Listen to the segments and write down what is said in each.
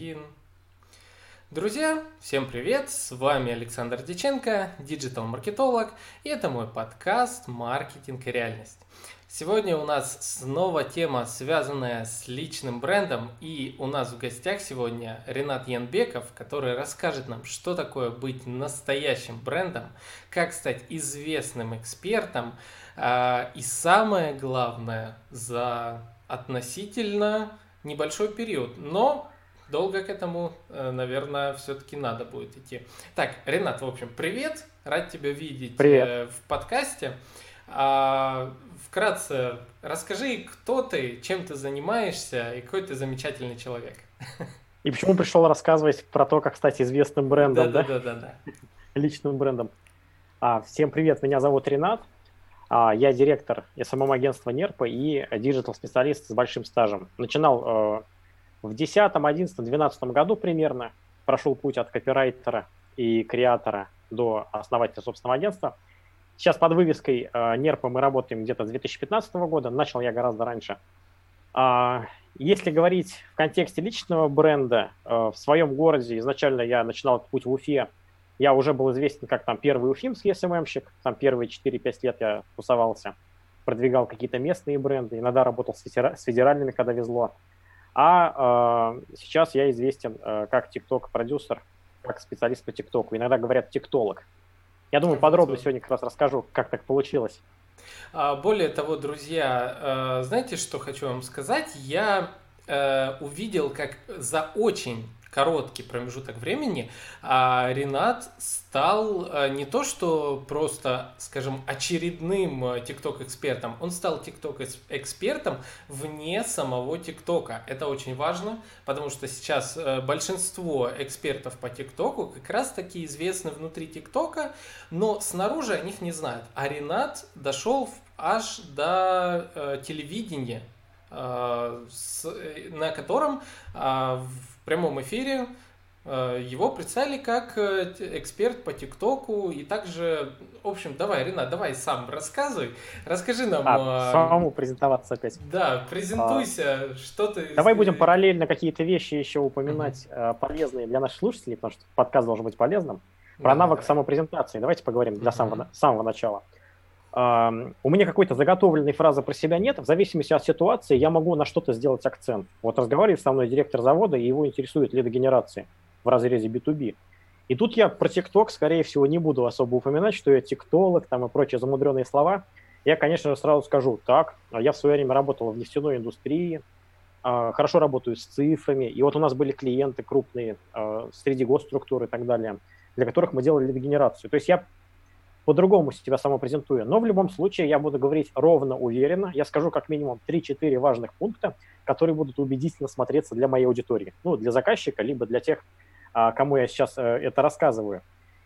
один. Друзья, всем привет! С вами Александр Диченко, диджитал-маркетолог, и это мой подкаст «Маркетинг и реальность». Сегодня у нас снова тема, связанная с личным брендом, и у нас в гостях сегодня Ренат Янбеков, который расскажет нам, что такое быть настоящим брендом, как стать известным экспертом, а, и самое главное, за относительно небольшой период, но долго к этому, э, наверное, все-таки надо будет идти. Так, Ренат, в общем, привет, рад тебя видеть привет. Э, в подкасте. А, вкратце, расскажи, кто ты, чем ты занимаешься и какой ты замечательный человек. И почему пришел рассказывать про то, как стать известным брендом, да? Да, да, да, да. Личным брендом. А, всем привет, меня зовут Ренат. А, я директор SMM-агентства НЕРПа и digital-специалист с большим стажем. Начинал э, в 2010, 11, 12 году примерно прошел путь от копирайтера и креатора до основателя собственного агентства. Сейчас под вывеской э, НЕРПа мы работаем где-то с 2015 года, начал я гораздо раньше. А, если говорить в контексте личного бренда, э, в своем городе изначально я начинал этот путь в Уфе, я уже был известен как там первый уфимский СММщик, там первые 4-5 лет я тусовался, продвигал какие-то местные бренды, иногда работал с федеральными, когда везло. А э, сейчас я известен э, как TikTok-продюсер, как специалист по ТикТоку. Иногда говорят тиктолог. Я думаю, подробно сегодня как раз расскажу, как так получилось. А, более того, друзья, э, знаете, что хочу вам сказать? Я э, увидел, как за очень короткий промежуток времени а Ренат стал а, не то что просто, скажем, очередным TikTok-экспертом, он стал TikTok-экспертом вне самого TikTok. Это очень важно, потому что сейчас э, большинство экспертов по TikTok как раз таки известны внутри TikTok, но снаружи о них не знают. А Ренат дошел аж до э, телевидения, э, э, на котором э, в прямом эфире э, его представили как э, эксперт по ТикТоку и также, в общем, давай, Ренат, давай сам рассказывай, расскажи нам. А, самому презентоваться опять. Да, презентуйся, а, что ты. Давай будем параллельно какие-то вещи еще упоминать mm-hmm. полезные для наших слушателей, потому что подкаст должен быть полезным. Про да, навык да. самопрезентации. Давайте поговорим для mm-hmm. самого самого начала у меня какой-то заготовленной фразы про себя нет, в зависимости от ситуации я могу на что-то сделать акцент. Вот разговаривает со мной директор завода, и его интересует лидогенерация в разрезе B2B. И тут я про ТикТок, скорее всего, не буду особо упоминать, что я тиктолог там и прочие замудренные слова. Я, конечно же, сразу скажу, так, я в свое время работал в нефтяной индустрии, а, хорошо работаю с цифрами, и вот у нас были клиенты крупные а, среди госструктур и так далее, для которых мы делали лидогенерацию. То есть я по-другому себя самопрезентую. Но в любом случае я буду говорить ровно, уверенно. Я скажу как минимум 3-4 важных пункта, которые будут убедительно смотреться для моей аудитории. Ну, для заказчика, либо для тех, а, кому я сейчас э, это рассказываю.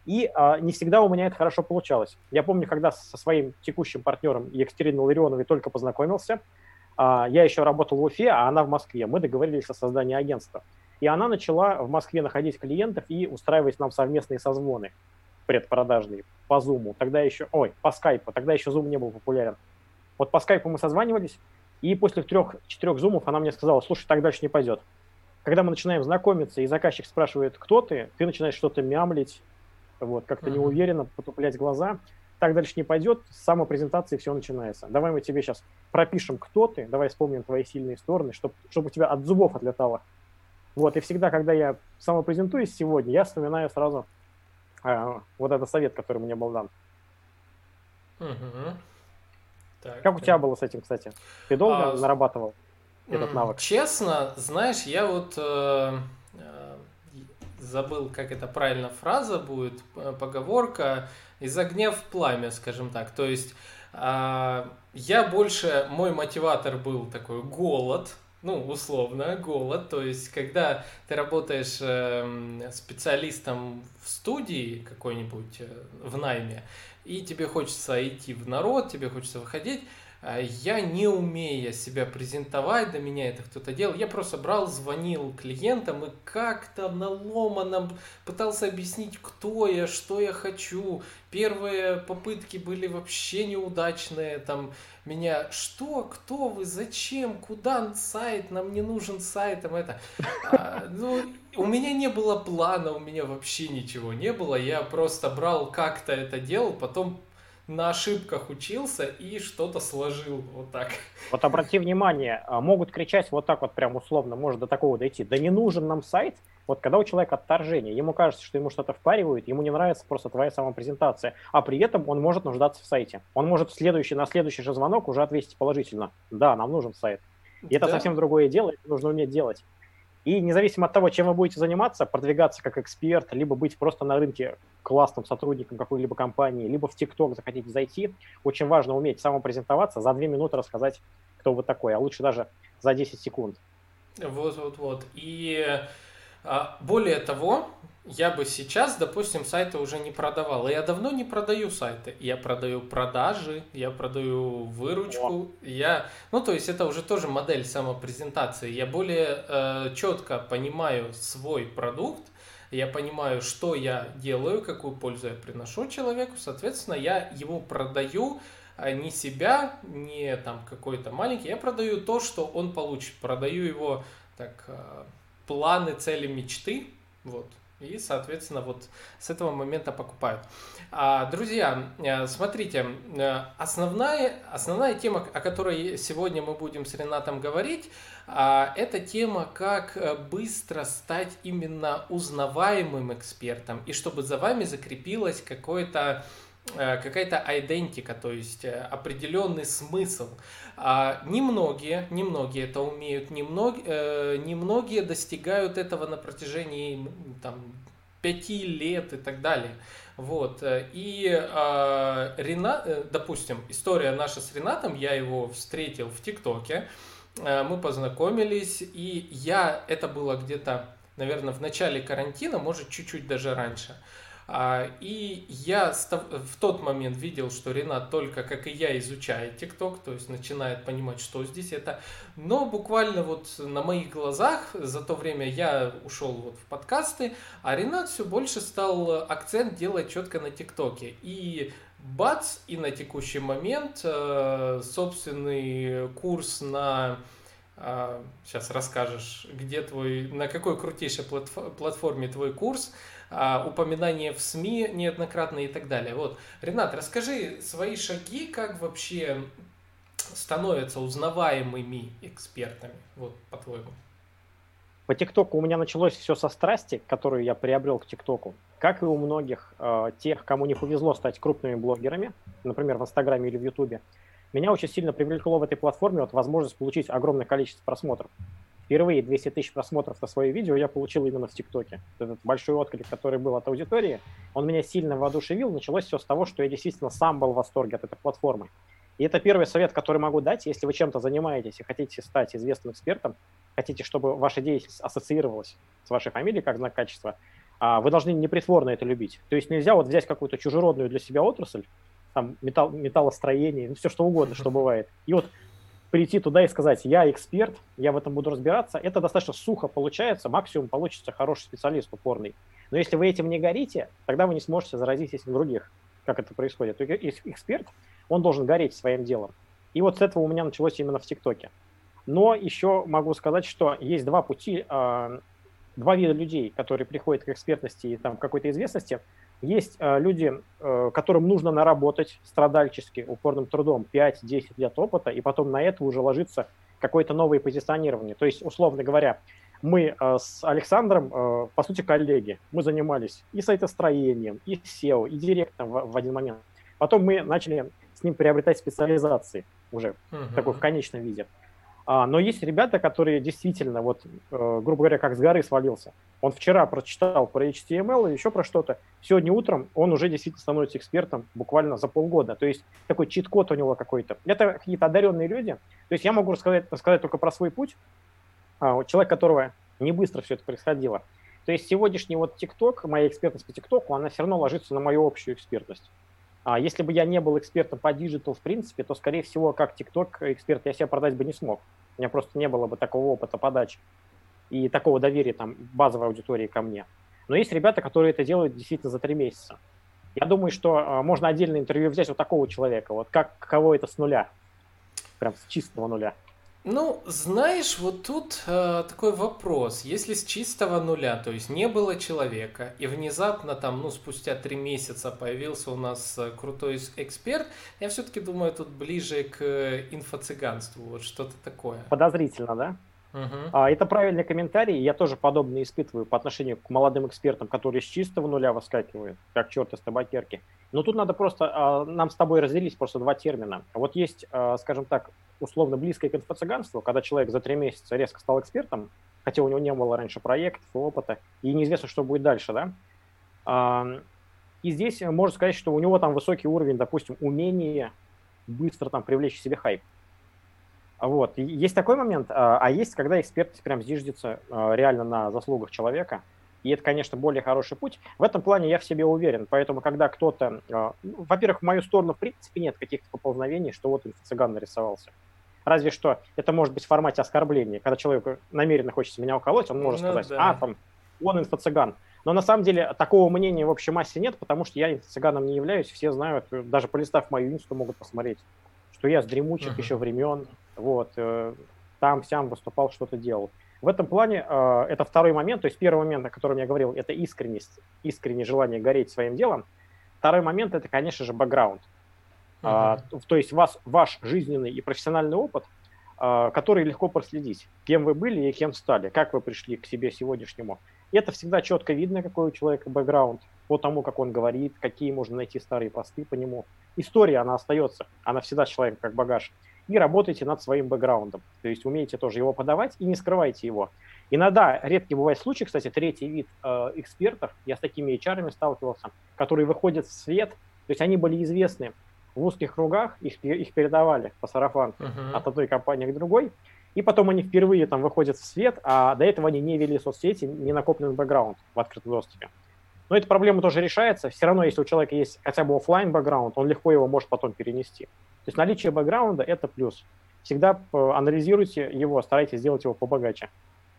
И а, не всегда у меня это хорошо получалось. Я помню, когда со своим текущим партнером Екатериной Ларионовой только познакомился, а, я еще работал в Уфе, а она в Москве. Мы договорились о создании агентства. И она начала в Москве находить клиентов и устраивать нам совместные созвоны предпродажный по Zoom, тогда еще, ой, по скайпу, тогда еще Zoom не был популярен. Вот по скайпу мы созванивались, и после трех-четырех зумов она мне сказала, слушай, так дальше не пойдет. Когда мы начинаем знакомиться, и заказчик спрашивает, кто ты, ты начинаешь что-то мямлить, вот, как-то uh-huh. неуверенно потуплять глаза, так дальше не пойдет, с самой презентации все начинается. Давай мы тебе сейчас пропишем, кто ты, давай вспомним твои сильные стороны, чтобы, чтобы у тебя от зубов отлетало. Вот, и всегда, когда я самопрезентуюсь сегодня, я вспоминаю сразу вот это совет, который мне был дан. Угу. Так, как у тебя было с этим, кстати? Ты долго а, нарабатывал этот навык? Честно, знаешь, я вот э, э, забыл, как это правильно фраза будет, поговорка, из огня в пламя, скажем так. То есть э, я больше, мой мотиватор был такой голод, ну, условно, голод. То есть, когда ты работаешь э, специалистом в студии какой-нибудь, э, в найме, и тебе хочется идти в народ, тебе хочется выходить, я не умея себя презентовать, до меня это кто-то делал, я просто брал, звонил клиентам и как-то на ломаном пытался объяснить, кто я, что я хочу. Первые попытки были вообще неудачные, там меня, что, кто вы, зачем, куда? Сайт, нам не нужен сайт, там это. А, ну, у меня не было плана, у меня вообще ничего не было, я просто брал как-то это делал, потом на ошибках учился и что-то сложил вот так. Вот обрати внимание, а, могут кричать вот так вот прям условно, может до такого дойти. Да не нужен нам сайт. Вот когда у человека отторжение, ему кажется, что ему что-то впаривают, ему не нравится просто твоя самопрезентация, а при этом он может нуждаться в сайте. Он может в следующий, на следующий же звонок уже ответить положительно. Да, нам нужен сайт. И да. это совсем другое дело, это нужно уметь делать. И независимо от того, чем вы будете заниматься, продвигаться как эксперт, либо быть просто на рынке классным сотрудником какой-либо компании, либо в ТикТок захотите зайти, очень важно уметь самопрезентоваться, за две минуты рассказать, кто вы такой, а лучше даже за 10 секунд. Вот, вот, вот. И более того, я бы сейчас, допустим, сайты уже не продавал. Я давно не продаю сайты. Я продаю продажи, я продаю выручку. Я, ну, то есть это уже тоже модель самопрезентации. Я более э, четко понимаю свой продукт, я понимаю, что я делаю, какую пользу я приношу человеку, соответственно, я его продаю а не себя, не там какой-то маленький, я продаю то, что он получит, продаю его так э, планы, цели, мечты, вот, и, соответственно, вот с этого момента покупают. А, друзья, э, смотрите, э, основная, основная тема, о которой сегодня мы будем с Ренатом говорить, а, это тема, как э, быстро стать именно узнаваемым экспертом, и чтобы за вами закрепилось какое-то какая-то идентика, то есть определенный смысл. А, немногие, немногие это умеют, немногие, э, немногие достигают этого на протяжении там, пяти лет и так далее. Вот. И э, Ренат, допустим, история наша с Ренатом, я его встретил в ТикТоке, э, мы познакомились, и я, это было где-то, наверное, в начале карантина, может, чуть-чуть даже раньше. А, и я в тот момент видел, что Ренат только, как и я, изучает ТикТок, то есть начинает понимать, что здесь это. Но буквально вот на моих глазах за то время я ушел вот в подкасты, а Ренат все больше стал акцент делать четко на ТикТоке. И бац, и на текущий момент э, собственный курс на сейчас а, расскажешь, где твой, на какой крутейшей платформе твой курс, упоминания в СМИ неоднократно и так далее. Вот, Ренат, расскажи свои шаги, как вообще становятся узнаваемыми экспертами, вот, по-твоему. По ТикТоку у меня началось все со страсти, которую я приобрел к ТикТоку. Как и у многих э, тех, кому не повезло стать крупными блогерами, например, в Инстаграме или в Ютубе, меня очень сильно привлекло в этой платформе вот возможность получить огромное количество просмотров. Впервые 200 тысяч просмотров на свое видео я получил именно в ТикТоке. Этот большой отклик, который был от аудитории, он меня сильно воодушевил. Началось все с того, что я действительно сам был в восторге от этой платформы. И это первый совет, который могу дать, если вы чем-то занимаетесь и хотите стать известным экспертом, хотите, чтобы ваша деятельность ассоциировалась с вашей фамилией как знак качества, а вы должны непритворно это любить. То есть нельзя вот взять какую-то чужеродную для себя отрасль, там металл, металлостроение, ну, все что угодно, что бывает. И вот прийти туда и сказать, я эксперт, я в этом буду разбираться, это достаточно сухо получается, максимум получится хороший специалист упорный. Но если вы этим не горите, тогда вы не сможете заразить этим других, как это происходит. Эксперт, он должен гореть своим делом. И вот с этого у меня началось именно в ТикТоке. Но еще могу сказать, что есть два пути, а, два вида людей, которые приходят к экспертности и там, какой-то известности – есть э, люди, э, которым нужно наработать страдальчески, упорным трудом 5-10 лет опыта, и потом на это уже ложится какое-то новое позиционирование. То есть, условно говоря, мы э, с Александром, по сути, коллеги. Мы занимались и сайтостроением, и SEO, и директом в, в один момент. Потом мы начали с ним приобретать специализации уже uh-huh. такой в конечном виде. А, но есть ребята, которые действительно, вот, э, грубо говоря, как с горы свалился. Он вчера прочитал про HTML и еще про что-то. Сегодня утром он уже действительно становится экспертом буквально за полгода. То есть такой чит-код у него какой-то. Это какие-то одаренные люди. То есть я могу рассказать, рассказать только про свой путь. А, человек, которого не быстро все это происходило. То есть сегодняшний вот ТикТок, моя экспертность по ТикТоку, она все равно ложится на мою общую экспертность. А если бы я не был экспертом по digital в принципе, то, скорее всего, как TikTok эксперт я себя продать бы не смог. У меня просто не было бы такого опыта подачи и такого доверия там базовой аудитории ко мне. Но есть ребята, которые это делают действительно за три месяца. Я думаю, что э, можно отдельное интервью взять вот такого человека, вот как кого это с нуля, прям с чистого нуля. Ну, знаешь, вот тут э, такой вопрос. Если с чистого нуля, то есть не было человека, и внезапно там, ну, спустя три месяца появился у нас э, крутой эксперт, я все-таки думаю, тут ближе к инфо-цыганству, вот что-то такое. Подозрительно, да? Угу. А, это правильный комментарий. Я тоже подобно испытываю по отношению к молодым экспертам, которые с чистого нуля выскакивают, как черт из табакерки. Но тут надо просто а, нам с тобой разделить просто два термина. Вот есть, а, скажем так, условно близкое к инфо-цыганству, когда человек за три месяца резко стал экспертом, хотя у него не было раньше проектов, опыта, и неизвестно, что будет дальше, да. А, и здесь можно сказать, что у него там высокий уровень, допустим, умения быстро там привлечь себе хайп. Вот. Есть такой момент, а, а есть, когда эксперт прям зиждется а, реально на заслугах человека, и это, конечно, более хороший путь. В этом плане я в себе уверен. Поэтому, когда кто-то... Во-первых, в мою сторону, в принципе, нет каких-то поползновений, что вот цыган нарисовался. Разве что это может быть в формате оскорбления. Когда человек намеренно хочет меня уколоть, он может ну, сказать, да. а, там, он инфо-цыган. Но на самом деле такого мнения в общей массе нет, потому что я инфо-цыганом не являюсь. Все знают, даже полистав мою инсту, могут посмотреть, что я с дремучих uh-huh. еще времен вот, э, там, сям выступал, что-то делал. В этом плане э, это второй момент, то есть первый момент, о котором я говорил, это искренность, искреннее желание гореть своим делом. Второй момент это, конечно же, бэкграунд. Uh-huh. Uh, то есть вас, ваш жизненный и профессиональный опыт, uh, который легко проследить, кем вы были и кем стали, как вы пришли к себе сегодняшнему. Это всегда четко видно, какой у человека бэкграунд, по тому, как он говорит, какие можно найти старые посты по нему. История, она остается, она всегда человек как багаж и работайте над своим бэкграундом. То есть умеете тоже его подавать и не скрывайте его. Иногда, редкий бывает случай, кстати, третий вид э, экспертов, я с такими HR сталкивался, которые выходят в свет, то есть они были известны в узких кругах, их, их передавали по сарафанке uh-huh. от одной компании к другой, и потом они впервые там выходят в свет, а до этого они не вели соцсети, не накоплен бэкграунд в открытом доступе. Но эта проблема тоже решается. Все равно, если у человека есть хотя бы офлайн бэкграунд, он легко его может потом перенести. То есть наличие бэкграунда – это плюс. Всегда э, анализируйте его, старайтесь сделать его побогаче.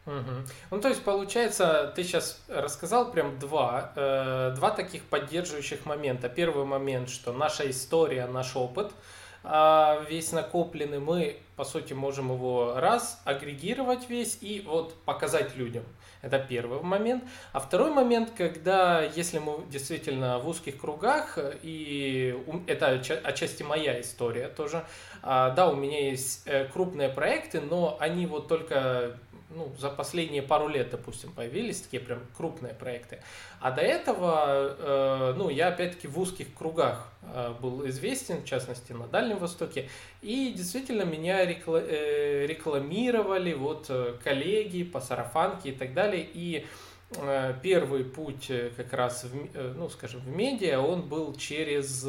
Угу. Ну, то есть, получается, ты сейчас рассказал прям два, э, два таких поддерживающих момента. Первый момент, что наша история, наш опыт – а, весь накопленный, мы, по сути, можем его раз, агрегировать весь и вот показать людям. Это первый момент. А второй момент, когда, если мы действительно в узких кругах, и это отчасти моя история тоже, а, да, у меня есть э, крупные проекты, но они вот только ну, за последние пару лет, допустим, появились такие прям крупные проекты. А до этого, э, ну, я опять-таки в узких кругах э, был известен, в частности, на Дальнем Востоке. И действительно меня рекла- э, рекламировали вот э, коллеги по сарафанке и так далее. И э, первый путь э, как раз, в, ну, скажем, в медиа, он был через,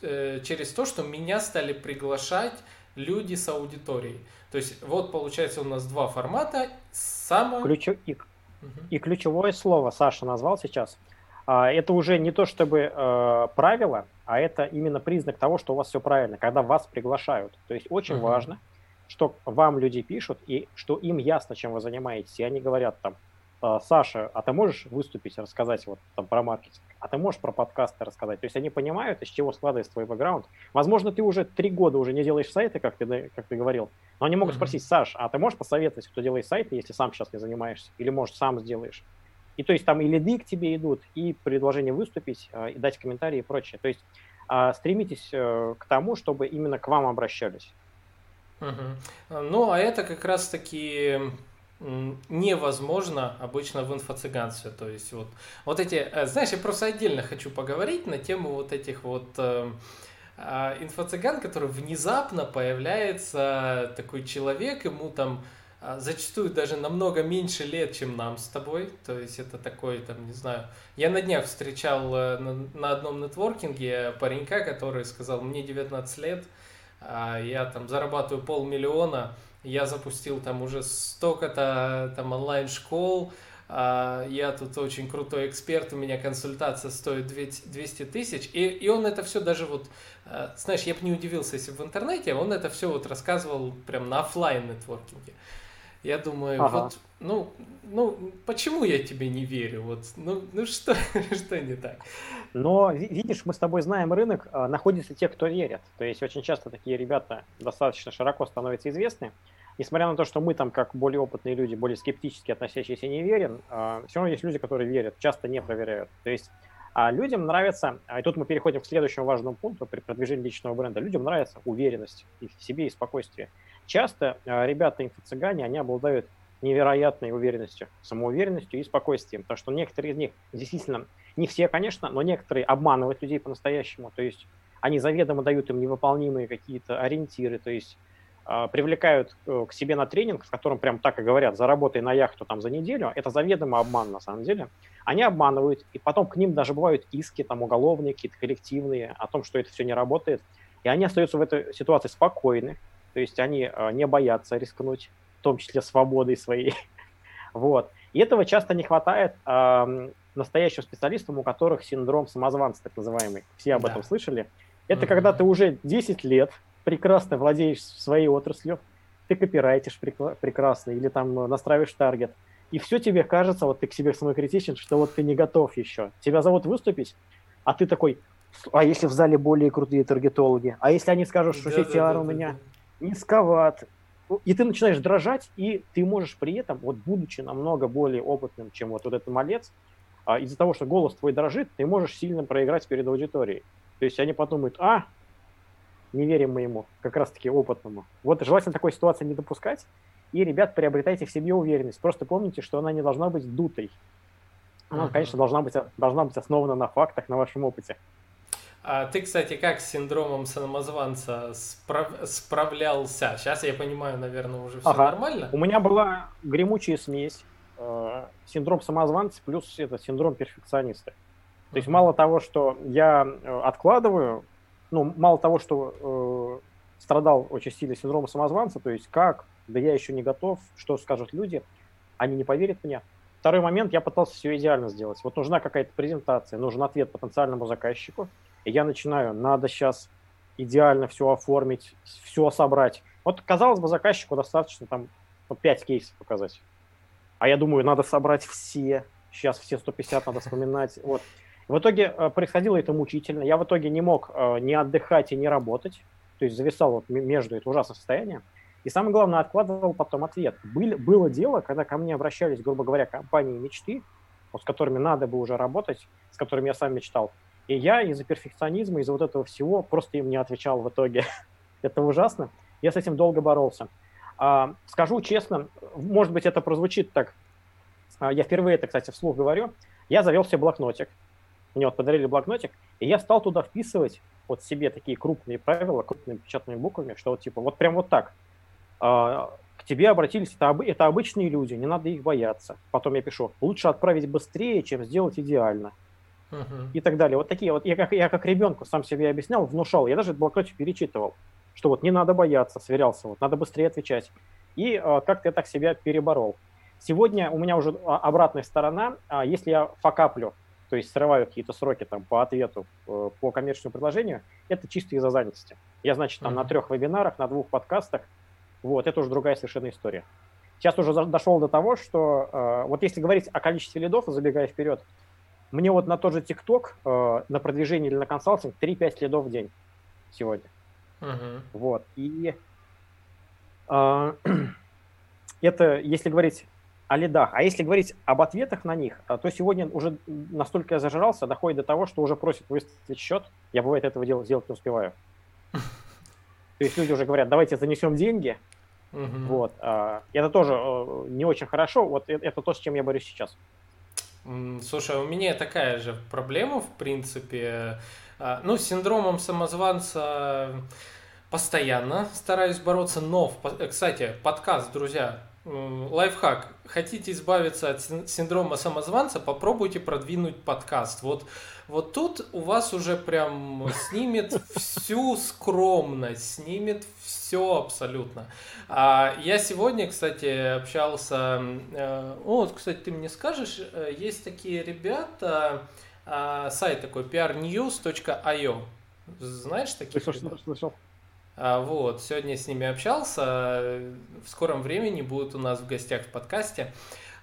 через то, что меня стали приглашать люди с аудиторией. То есть вот получается у нас два формата. Само... Ключу... И, угу. и ключевое слово Саша назвал сейчас. А, это уже не то чтобы э, правило, а это именно признак того, что у вас все правильно, когда вас приглашают. То есть очень угу. важно, что вам люди пишут и что им ясно, чем вы занимаетесь. И они говорят там, «А, Саша, а ты можешь выступить, рассказать вот там про маркетинг? А ты можешь про подкасты рассказать? То есть они понимают, из чего складывается твой бэкграунд. Возможно, ты уже три года уже не делаешь сайты, как ты, как ты говорил, но они могут спросить, Саш, а ты можешь посоветовать, кто делает сайты, если сам сейчас не занимаешься? Или, может, сам сделаешь? И то есть там и лиды к тебе идут, и предложение выступить, а, и дать комментарии и прочее. То есть а, стремитесь э, к тому, чтобы именно к вам обращались. Угу. Ну, а это как раз-таки невозможно обычно в инфо-цыганстве. То есть вот, вот эти, э, знаешь, я просто отдельно хочу поговорить на тему вот этих вот э, э, инфо-цыган, который внезапно появляется такой человек, ему там э, зачастую даже намного меньше лет, чем нам с тобой. То есть это такой, там, не знаю. Я на днях встречал э, на, на одном нетворкинге паренька, который сказал, мне 19 лет, я там зарабатываю полмиллиона, я запустил там уже столько-то там онлайн-школ, а, я тут очень крутой эксперт, у меня консультация стоит 200 тысяч, и, и он это все даже вот, а, знаешь, я бы не удивился, если бы в интернете, он это все вот рассказывал прям на офлайн нетворкинге. Я думаю, ага. вот, ну, ну, почему я тебе не верю? Вот, ну, ну что, что не так? Но, видишь, мы с тобой знаем рынок, а, находятся те, кто верят. То есть очень часто такие ребята достаточно широко становятся известны. Несмотря на то, что мы там, как более опытные люди, более скептически относящиеся, не верим, а, все равно есть люди, которые верят, часто не проверяют. То есть а людям нравится, и тут мы переходим к следующему важному пункту при продвижении личного бренда, людям нравится уверенность в себе и спокойствие. Часто э, ребята инфо-цыгане, они обладают невероятной уверенностью, самоуверенностью и спокойствием, потому что некоторые из них действительно, не все, конечно, но некоторые обманывают людей по-настоящему, то есть они заведомо дают им невыполнимые какие-то ориентиры, то есть э, привлекают э, к себе на тренинг, в котором прям так и говорят, заработай на яхту там за неделю, это заведомо обман на самом деле. Они обманывают, и потом к ним даже бывают иски там уголовные, какие-то коллективные, о том, что это все не работает, и они остаются в этой ситуации спокойны, то есть они э, не боятся рискнуть, в том числе свободой своей. вот. И этого часто не хватает э, настоящим специалистам, у которых синдром самозванца, так называемый. Все об да. этом слышали. Это mm-hmm. когда ты уже 10 лет прекрасно владеешь своей отраслью, ты копирайтишь прекрасно или там настраиваешь таргет, и все тебе кажется, вот ты к себе самокритичен, что вот ты не готов еще. Тебя зовут выступить, а ты такой, а если в зале более крутые таргетологи? А если они скажут, что да, CTR да, да, у меня... Да, да низковат. И ты начинаешь дрожать, и ты можешь при этом, вот будучи намного более опытным, чем вот, вот этот малец, а, из-за того, что голос твой дрожит, ты можешь сильно проиграть перед аудиторией. То есть они подумают, а, не верим мы ему, как раз-таки опытному. Вот желательно такой ситуации не допускать, и, ребят, приобретайте в себе уверенность. Просто помните, что она не должна быть дутой. Она, uh-huh. конечно, должна быть, должна быть основана на фактах, на вашем опыте. А ты, кстати, как с синдромом самозванца справ... справлялся? Сейчас я понимаю, наверное, уже все ага. нормально. У меня была гремучая смесь. Э, синдром самозванца плюс это синдром перфекциониста. То есть мало того, что я э, откладываю, ну, мало того, что э, страдал очень сильно синдромом самозванца, то есть как, да я еще не готов, что скажут люди, они не поверят мне. Второй момент, я пытался все идеально сделать. Вот нужна какая-то презентация, нужен ответ потенциальному заказчику, я начинаю, надо сейчас идеально все оформить, все собрать. Вот, казалось бы, заказчику достаточно там вот 5 кейсов показать. А я думаю, надо собрать все. Сейчас все 150 надо вспоминать. Вот. В итоге э, происходило это мучительно. Я в итоге не мог э, ни отдыхать и не работать. То есть зависал вот между это ужасное состояние. И самое главное, откладывал потом ответ. Был, было дело, когда ко мне обращались, грубо говоря, компании мечты, вот, с которыми надо бы уже работать, с которыми я сам мечтал. И я из-за перфекционизма, из-за вот этого всего просто им не отвечал в итоге. это ужасно. Я с этим долго боролся. А, скажу честно, может быть, это прозвучит так. А, я впервые это, кстати, вслух говорю. Я завел себе блокнотик. Мне вот подарили блокнотик, и я стал туда вписывать вот себе такие крупные правила, крупными печатными буквами, что вот типа вот прям вот так. А, к тебе обратились, это, это обычные люди, не надо их бояться. Потом я пишу, лучше отправить быстрее, чем сделать идеально uh-huh. и так далее. Вот такие вот, я как, я как ребенку сам себе объяснял, внушал, я даже блокнотик перечитывал, что вот не надо бояться, сверялся, вот надо быстрее отвечать. И э, как-то я так себя переборол. Сегодня у меня уже а, обратная сторона, а если я факаплю, то есть срываю какие-то сроки там по ответу э, по коммерческому предложению, это чисто из-за занятости. Я, значит, там uh-huh. на трех вебинарах, на двух подкастах, вот, это уже другая совершенно история. Сейчас уже дошел до того, что э, вот если говорить о количестве лидов, забегая вперед, мне вот на тот же ТикТок, э, на продвижение или на консалтинг 3-5 следов в день сегодня. Uh-huh. Вот. И э, это если говорить о лидах. А если говорить об ответах на них, э, то сегодня уже настолько я зажрался, доходит до того, что уже просят выставить счет. Я, бывает, этого делать, сделать не успеваю. То есть люди уже говорят, давайте занесем деньги. Uh-huh. Вот. Э, это тоже э, не очень хорошо. Вот это то, с чем я борюсь сейчас. Слушай, у меня такая же проблема, в принципе. А, ну, с синдромом самозванца постоянно стараюсь бороться, но, кстати, подкаст, друзья, лайфхак. Хотите избавиться от синдрома самозванца, попробуйте продвинуть подкаст. Вот, вот тут у вас уже прям снимет всю скромность, снимет все абсолютно. А я сегодня, кстати, общался... Э, вот, кстати, ты мне скажешь, э, есть такие ребята, сайт такой prnews.io. Знаешь таких? Слышал, слышал. А, вот, сегодня с ними общался. В скором времени будут у нас в гостях в подкасте.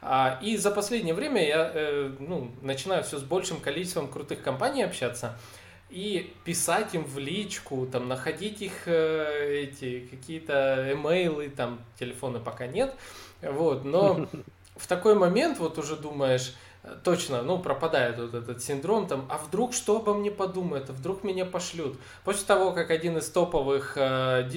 А, и за последнее время я э, ну, начинаю все с большим количеством крутых компаний общаться и писать им в личку, там, находить их э, эти какие-то имейлы, там, телефоны пока нет, вот, но в такой момент вот уже думаешь, точно, ну, пропадает вот этот синдром, там, а вдруг что обо мне подумают, а вдруг меня пошлют. После того, как один из топовых э,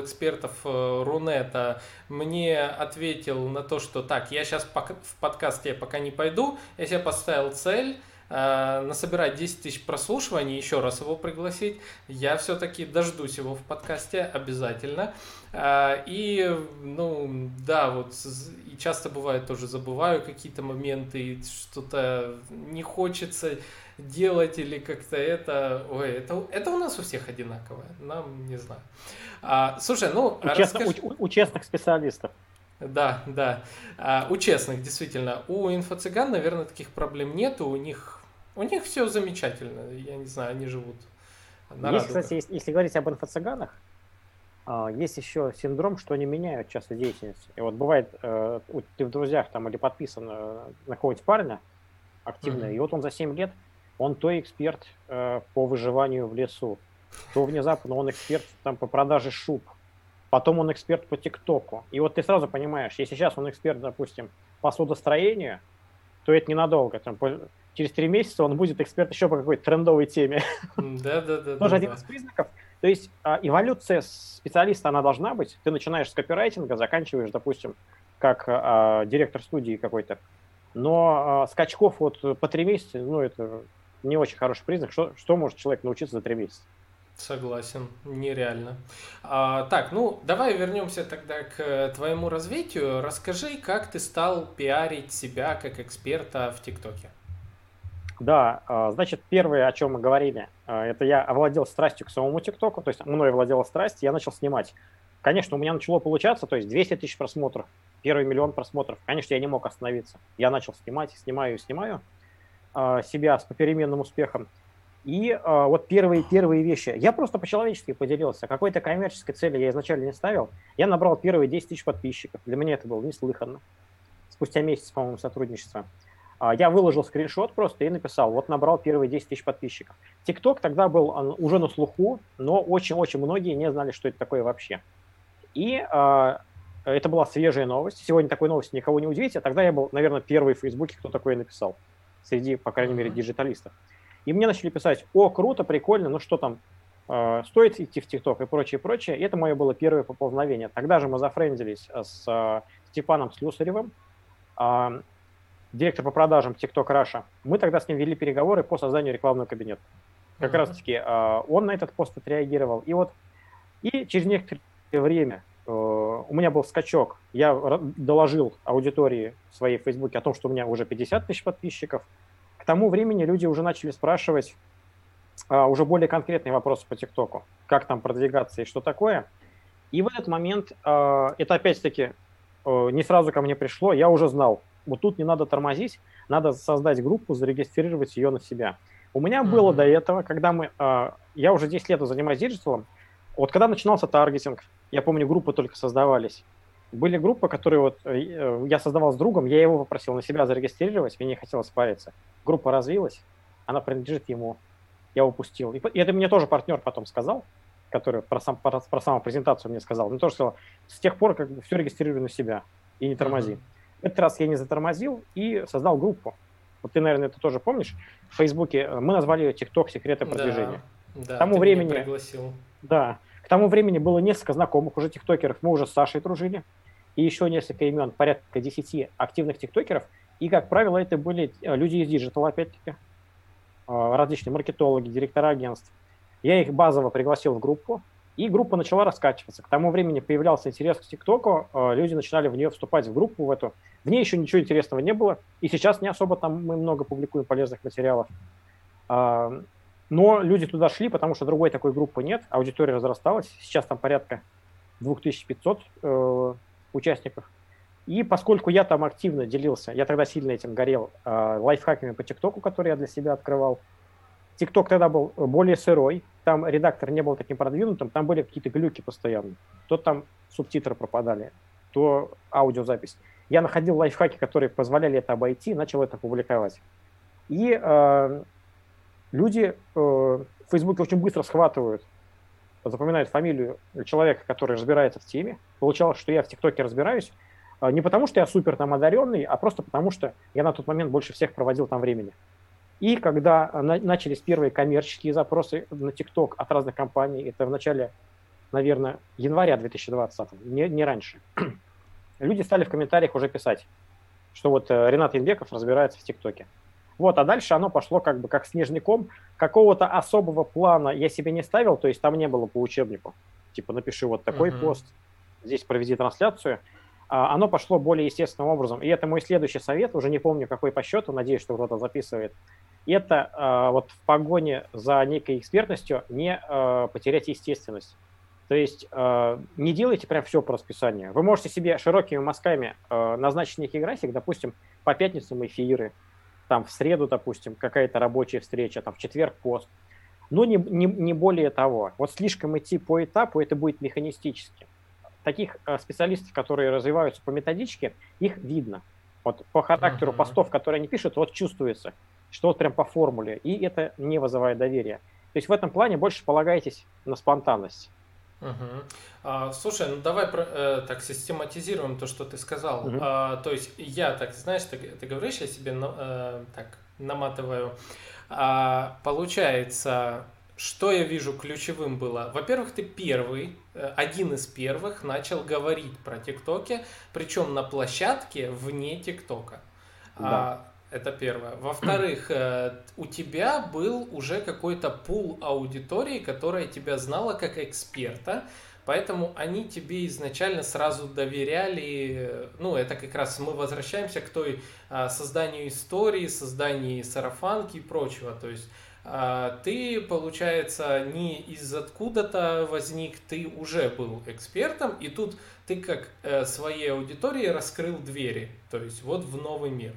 экспертов э, Рунета мне ответил на то, что так, я сейчас в подкасте пока не пойду, я себе поставил цель, э, насобирать 10 тысяч прослушиваний, еще раз его пригласить, я все-таки дождусь его в подкасте обязательно. Э, и, ну, да, вот и часто бывает тоже забываю какие-то моменты, что-то не хочется делать или как-то это, ой, это, это у нас у всех одинаковое, нам не знаю. А, слушай, ну, у, расскажи... честно, у, у честных специалистов. Да, да. А, у честных, действительно. У инфо-цыган, наверное, таких проблем нету. У них у них все замечательно, я не знаю, они живут. На есть, кстати, если, если говорить об инфо-цыганах, а, есть еще синдром, что они меняют часто деятельность. И вот бывает, э, ты в друзьях там или подписан э, на какого-нибудь парня активно, mm-hmm. и вот он за 7 лет, он то эксперт э, по выживанию в лесу, то внезапно он эксперт там по продаже шуб, потом он эксперт по ТикТоку. И вот ты сразу понимаешь, если сейчас он эксперт, допустим, по судостроению, то это ненадолго. Там, через три месяца он будет эксперт еще по какой-то трендовой теме. Да, да, да. Тоже один из признаков. То есть а, эволюция специалиста, она должна быть. Ты начинаешь с копирайтинга, заканчиваешь, допустим, как а, директор студии какой-то. Но а, скачков вот по три месяца, ну, это не очень хороший признак. Что, что может человек научиться за три месяца? Согласен, нереально. А, так, ну давай вернемся тогда к твоему развитию. Расскажи, как ты стал пиарить себя как эксперта в ТикТоке. Да, а, значит, первое, о чем мы говорили, а, это я овладел страстью к самому ТикТоку, то есть мной овладела страсть, я начал снимать. Конечно, у меня начало получаться, то есть 200 тысяч просмотров, первый миллион просмотров. Конечно, я не мог остановиться. Я начал снимать, снимаю, снимаю а, себя с попеременным успехом. И вот первые, первые вещи. Я просто по-человечески поделился. Какой-то коммерческой цели я изначально не ставил. Я набрал первые 10 тысяч подписчиков. Для меня это было неслыханно. Спустя месяц, по-моему, сотрудничества. А, я выложил скриншот просто и написал, вот набрал первые 10 тысяч подписчиков. ТикТок тогда был уже на слуху, но очень-очень многие не знали, что это такое вообще. И э, это была свежая новость. Сегодня такой новости никого не удивить, а тогда я был, наверное, первый в Фейсбуке, кто такое написал. Среди, по крайней мере, диджиталистов. И мне начали писать, о, круто, прикольно, ну что там, э, стоит идти в ТикТок и прочее, прочее. И это мое было первое поползновение. Тогда же мы зафрендились с э, Степаном Слюсаревым, директор по продажам TikTok Russia, мы тогда с ним вели переговоры по созданию рекламного кабинета. Как uh-huh. раз-таки э, он на этот пост отреагировал. И вот и через некоторое время э, у меня был скачок. Я доложил аудитории своей в Фейсбуке о том, что у меня уже 50 тысяч подписчиков. К тому времени люди уже начали спрашивать э, уже более конкретные вопросы по ТикТоку. Как там продвигаться и что такое. И в этот момент, э, это опять-таки э, не сразу ко мне пришло, я уже знал, вот тут не надо тормозить, надо создать группу, зарегистрировать ее на себя. У меня mm-hmm. было до этого, когда мы, э, я уже 10 лет занимаюсь диджиталом, вот когда начинался таргетинг, я помню, группы только создавались. Были группы, которые вот э, я создавал с другом, я его попросил на себя зарегистрировать, мне не хотелось париться. Группа развилась, она принадлежит ему, я упустил. И, и это мне тоже партнер потом сказал, который про, сам, про, про саму презентацию мне сказал. Он тоже сказал, с тех пор как бы все регистрирую на себя и не тормози. Mm-hmm. В этот раз я не затормозил и создал группу. Вот ты, наверное, это тоже помнишь. В Фейсбуке э, мы назвали ее TikTok секреты продвижения. Да, к тому времени, пригласил. Да. К тому времени было несколько знакомых уже тиктокеров. Мы уже с Сашей дружили. И еще несколько имен, порядка 10 активных тиктокеров. И, как правило, это были э, люди из диджитала, опять-таки. Э, различные маркетологи, директора агентств. Я их базово пригласил в группу. И группа начала раскачиваться. К тому времени появлялся интерес к ТикТоку, люди начинали в нее вступать в группу в эту. В ней еще ничего интересного не было, и сейчас не особо там мы много публикуем полезных материалов. А, но люди туда шли, потому что другой такой группы нет, аудитория разрасталась. Сейчас там порядка 2500 э, участников. И поскольку я там активно делился, я тогда сильно этим горел, э, лайфхаками по ТикТоку, которые я для себя открывал. ТикТок тогда был более сырой, там редактор не был таким продвинутым, там были какие-то глюки постоянно. То там субтитры пропадали, то аудиозапись. Я находил лайфхаки, которые позволяли это обойти, начал это публиковать. И э, люди э, в Фейсбуке очень быстро схватывают, запоминают фамилию человека, который разбирается в теме. Получалось, что я в ТикТоке разбираюсь, э, не потому что я супер там одаренный, а просто потому что я на тот момент больше всех проводил там времени. И когда на, начались первые коммерческие запросы на ТикТок от разных компаний, это в начале, наверное, января 2020, не, не раньше, люди стали в комментариях уже писать, что вот э, Ренат Инбеков разбирается в ТикТоке. Вот, а дальше оно пошло как бы как снежный ком. Какого-то особого плана я себе не ставил, то есть там не было по учебнику. Типа напиши вот такой uh-huh. пост, здесь проведи трансляцию. А, оно пошло более естественным образом. И это мой следующий совет, уже не помню какой по счету, надеюсь, что кто-то записывает. Это а, вот в погоне за некой экспертностью не а, потерять естественность. То есть э, не делайте прям все по расписанию. Вы можете себе широкими мазками э, назначить некий график, допустим, по пятницам эфиры, там в среду, допустим, какая-то рабочая встреча, там в четверг пост. Но не, не, не более того. Вот слишком идти по этапу, это будет механистически. Таких э, специалистов, которые развиваются по методичке, их видно. Вот по характеру uh-huh. постов, которые они пишут, вот чувствуется, что вот прям по формуле, и это не вызывает доверия. То есть в этом плане больше полагайтесь на спонтанность. Угу. А, слушай, ну давай про, э, так систематизируем то, что ты сказал. Угу. А, то есть я так, знаешь, ты, ты говоришь, я себе э, так наматываю. А, получается, что я вижу ключевым было? Во-первых, ты первый, э, один из первых начал говорить про ТикТоки, причем на площадке вне ТикТока. Да. А, это первое. Во-вторых, э, у тебя был уже какой-то пул аудитории, которая тебя знала как эксперта, поэтому они тебе изначально сразу доверяли. Ну, это как раз мы возвращаемся к той а, созданию истории, созданию сарафанки и прочего. То есть а, ты, получается, не из откуда-то возник, ты уже был экспертом, и тут ты как э, своей аудитории раскрыл двери, то есть вот в новый мир.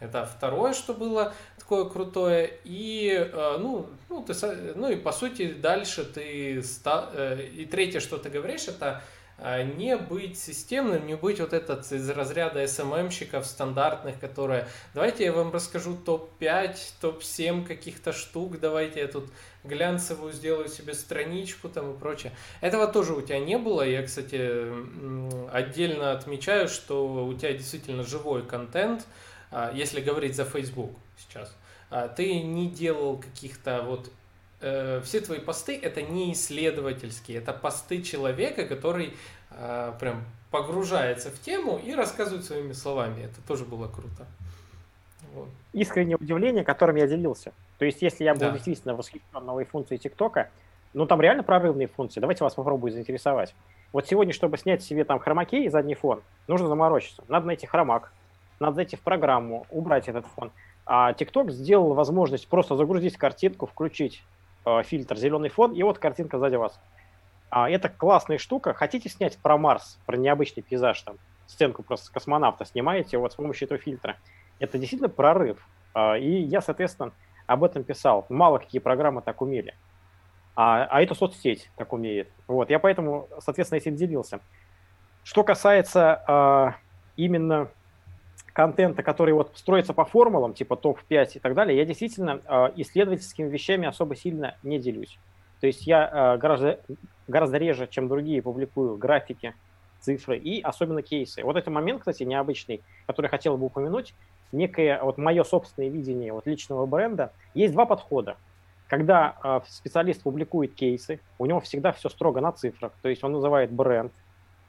Это второе, что было такое крутое. И, э, ну, ну, ты, ну и по сути дальше ты... Ста, э, и третье, что ты говоришь, это э, не быть системным, не быть вот этот из разряда СММщиков стандартных, которые давайте я вам расскажу топ-5, топ-7 каких-то штук, давайте я тут глянцевую сделаю себе страничку там и прочее. Этого тоже у тебя не было. Я, кстати, отдельно отмечаю, что у тебя действительно живой контент, если говорить за Facebook сейчас, а, ты не делал каких-то вот э, все твои посты это не исследовательские, это посты человека, который а, прям погружается в тему и рассказывает своими словами. Это тоже было круто. Вот. Искреннее удивление, которым я делился. То есть, если я был да. действительно восхищен новой функцией ТикТока, ну там реально прорывные функции. Давайте вас попробую заинтересовать. Вот сегодня, чтобы снять себе там хромакей и задний фон, нужно заморочиться. Надо найти хромак, надо зайти в программу, убрать этот фон. А TikTok сделал возможность просто загрузить картинку, включить э, фильтр зеленый фон, и вот картинка сзади вас. А, это классная штука. Хотите снять про Марс, про необычный пейзаж, там, сценку просто космонавта снимаете вот с помощью этого фильтра. Это действительно прорыв. А, и я, соответственно, об этом писал. Мало какие программы так умели. А, а эта соцсеть так умеет. Вот, я поэтому, соответственно, этим делился. Что касается а, именно контента, который вот строится по формулам, типа топ-5 и так далее, я действительно э, исследовательскими вещами особо сильно не делюсь. То есть я э, гораздо, гораздо реже, чем другие, публикую графики, цифры и особенно кейсы. Вот этот момент, кстати, необычный, который хотел бы упомянуть, некое вот мое собственное видение вот личного бренда. Есть два подхода. Когда э, специалист публикует кейсы, у него всегда все строго на цифрах, то есть он называет бренд,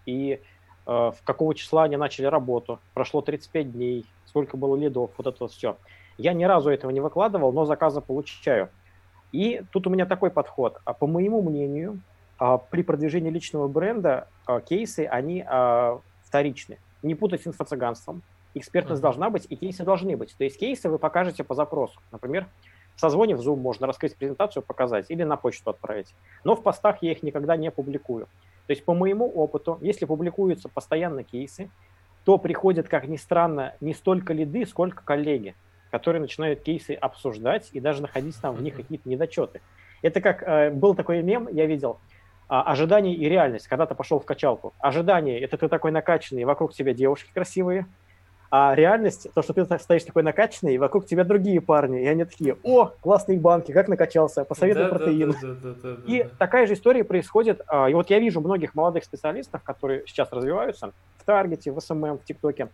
и в какого числа они начали работу, прошло 35 дней, сколько было лидов, вот это вот все. Я ни разу этого не выкладывал, но заказы получаю. И тут у меня такой подход. А по моему мнению, а, при продвижении личного бренда а, кейсы, они вторичны. Не путать с инфо-цыганством. Экспертность uh-huh. должна быть, и кейсы должны быть. То есть кейсы вы покажете по запросу. Например, в созвоне в Zoom можно раскрыть презентацию, показать или на почту отправить. Но в постах я их никогда не публикую. То есть по моему опыту, если публикуются постоянно кейсы, то приходят, как ни странно, не столько лиды, сколько коллеги, которые начинают кейсы обсуждать и даже находить там в них какие-то недочеты. Это как э, был такой мем, я видел, а, ожидание и реальность, когда ты пошел в качалку. Ожидание – это ты такой накачанный, вокруг тебя девушки красивые, а реальность, то, что ты стоишь такой накачанный, и вокруг тебя другие парни, и они такие, о, классные банки, как накачался, посоветуй да, протеин. Да, да, да, да, и да. такая же история происходит, а, и вот я вижу многих молодых специалистов, которые сейчас развиваются в Таргете, в SMM, в ТикТоке,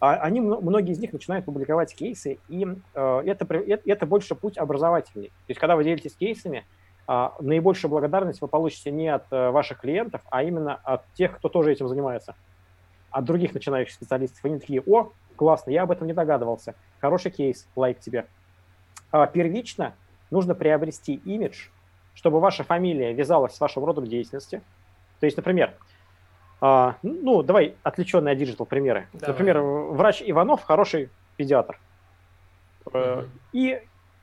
а, они, многие из них начинают публиковать кейсы, и э, это, это больше путь образовательный. То есть, когда вы делитесь кейсами, а, наибольшую благодарность вы получите не от э, ваших клиентов, а именно от тех, кто тоже этим занимается, от других начинающих специалистов. Они такие, о, классно, я об этом не догадывался, хороший кейс, лайк тебе. А первично нужно приобрести имидж, чтобы ваша фамилия вязалась с вашим родом деятельности. То есть, например, а, ну, давай отвлеченные от digital примеры. Давай. Например, врач Иванов хороший педиатр. Угу. И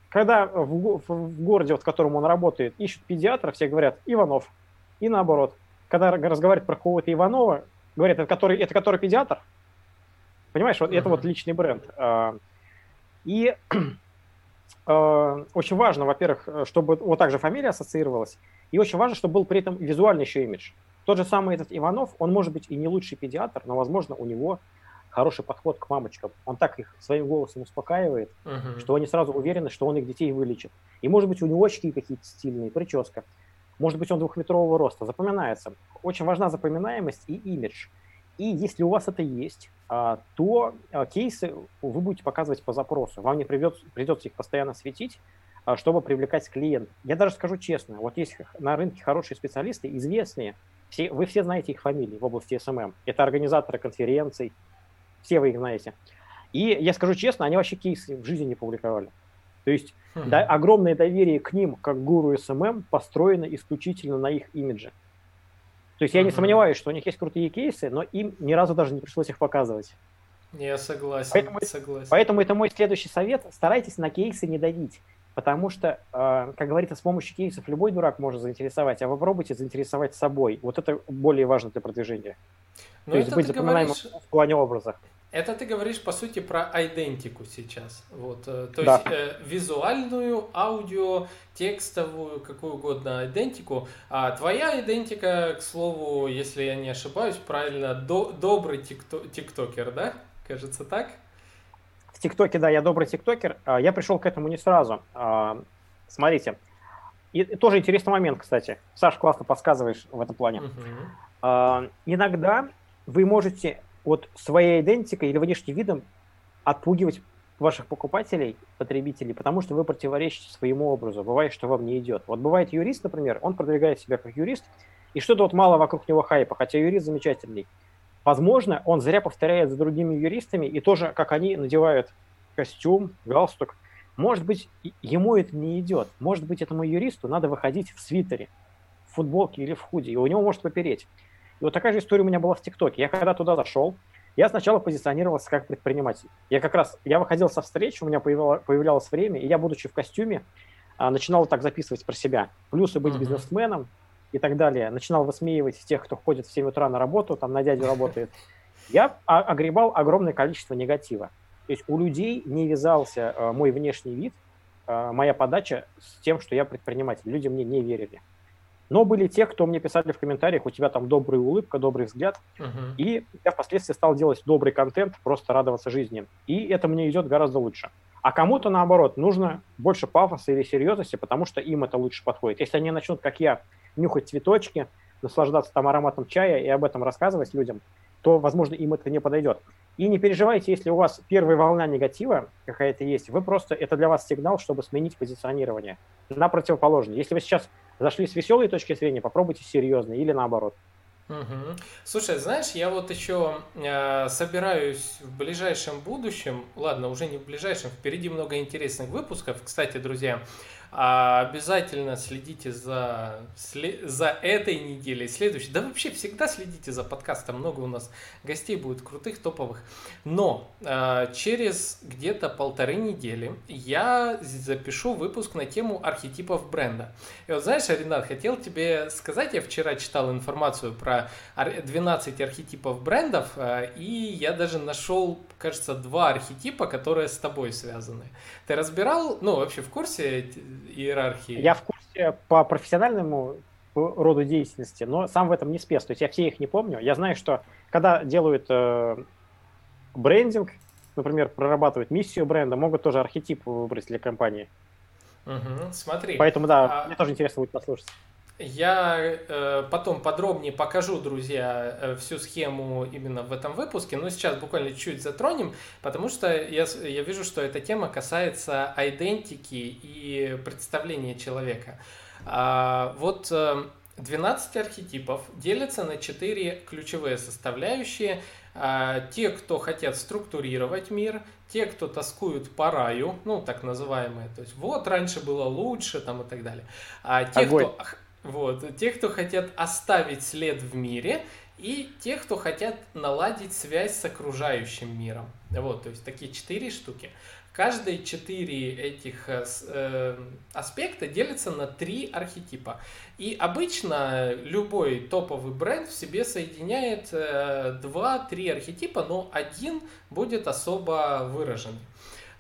когда в, в, в городе, вот, в котором он работает, ищут педиатра, все говорят Иванов. И наоборот. Когда разговаривают про кого-то Иванова, говорят, это который, это который педиатр. Понимаешь, вот uh-huh. это вот личный бренд. А, и а, очень важно, во-первых, чтобы вот так же фамилия ассоциировалась, и очень важно, чтобы был при этом визуальный еще имидж. Тот же самый этот Иванов, он может быть и не лучший педиатр, но, возможно, у него хороший подход к мамочкам. Он так их своим голосом успокаивает, uh-huh. что они сразу уверены, что он их детей вылечит. И, может быть, у него очки какие-то стильные, прическа. Может быть, он двухметрового роста. Запоминается. Очень важна запоминаемость и имидж. И если у вас это есть, а, то а, кейсы вы будете показывать по запросу. Вам не придется, придется их постоянно светить, а, чтобы привлекать клиент. Я даже скажу честно, вот есть на рынке хорошие специалисты, известные, все, вы все знаете их фамилии в области SMM. Это организаторы конференций, все вы их знаете. И я скажу честно, они вообще кейсы в жизни не публиковали. То есть хм. да, огромное доверие к ним, как гуру SMM, построено исключительно на их имидже. То есть я не сомневаюсь, что у них есть крутые кейсы, но им ни разу даже не пришлось их показывать. Я согласен. Поэтому, согласен. поэтому это мой следующий совет. Старайтесь на кейсы не давить. Потому что, э, как говорится, с помощью кейсов любой дурак может заинтересовать, а попробуйте заинтересовать собой. Вот это более важно для продвижения. Но То есть быть запоминаемым говоришь... в плане образа. Это ты говоришь, по сути, про идентику сейчас. Вот, э, то да. есть э, визуальную, аудио, текстовую, какую угодно идентику. А твоя идентика, к слову, если я не ошибаюсь, правильно, до, добрый тикто, тиктокер, да? Кажется так? В ТикТоке, да, я добрый тиктокер. А, я пришел к этому не сразу. А, смотрите, и тоже интересный момент, кстати. Саш, классно подсказываешь в этом плане. Угу. Иногда вы можете вот своей идентикой или внешним видом отпугивать ваших покупателей, потребителей, потому что вы противоречите своему образу. Бывает, что вам не идет. Вот бывает юрист, например, он продвигает себя как юрист, и что-то вот мало вокруг него хайпа, хотя юрист замечательный. Возможно, он зря повторяет за другими юристами, и тоже, как они надевают костюм, галстук. Может быть, ему это не идет. Может быть, этому юристу надо выходить в свитере, в футболке или в худи, и у него может попереть. И вот такая же история у меня была в ТикТоке. Я когда туда зашел, я сначала позиционировался как предприниматель. Я как раз, я выходил со встреч, у меня появлялось время, и я, будучи в костюме, а, начинал так записывать про себя. Плюсы быть uh-huh. бизнесменом и так далее. Начинал высмеивать тех, кто ходит в 7 утра на работу, там на дядю работает. Я огребал огромное количество негатива. То есть у людей не вязался а, мой внешний вид, а, моя подача с тем, что я предприниматель. Люди мне не верили. Но были те, кто мне писали в комментариях, у тебя там добрая улыбка, добрый взгляд. Uh-huh. И я впоследствии стал делать добрый контент, просто радоваться жизни. И это мне идет гораздо лучше. А кому-то, наоборот, нужно больше пафоса или серьезности, потому что им это лучше подходит. Если они начнут, как я, нюхать цветочки, наслаждаться там ароматом чая и об этом рассказывать людям, то, возможно, им это не подойдет. И не переживайте, если у вас первая волна негатива какая-то есть, вы просто, это для вас сигнал, чтобы сменить позиционирование на противоположное. Если вы сейчас зашли с веселой точки зрения, попробуйте серьезно или наоборот. Угу. Слушай, знаешь, я вот еще э, собираюсь в ближайшем будущем, ладно, уже не в ближайшем, впереди много интересных выпусков. Кстати, друзья, А обязательно следите за, за этой неделей, следующей. Да вообще всегда следите за подкастом. Много у нас гостей будет крутых, топовых. Но э, через где-то полторы недели я запишу выпуск на тему архетипов бренда. И вот знаешь, Ренат, хотел тебе сказать, я вчера читал информацию про 12 архетипов брендов, э, и я даже нашел, кажется, два архетипа, которые с тобой связаны. Ты разбирал, ну, вообще в курсе иерархии? Я в курсе по профессиональному роду деятельности, но сам в этом не спец. То есть я все их не помню. Я знаю, что когда делают э, брендинг, например, прорабатывают миссию бренда, могут тоже архетип выбрать для компании. Угу, смотри. Поэтому да, а... мне тоже интересно будет послушать. Я э, потом подробнее покажу, друзья, э, всю схему именно в этом выпуске, но сейчас буквально чуть затронем, потому что я, я вижу, что эта тема касается идентики и представления человека. А, вот э, 12 архетипов делятся на 4 ключевые составляющие. А, те, кто хотят структурировать мир, те, кто тоскуют по раю, ну, так называемые, то есть вот раньше было лучше там и так далее. А те, Огонь. кто вот. Те, кто хотят оставить след в мире, и те, кто хотят наладить связь с окружающим миром. Вот, то есть такие четыре штуки. Каждые четыре этих э, э, аспекта делятся на три архетипа. И обычно любой топовый бренд в себе соединяет э, два-три архетипа, но один будет особо выражен.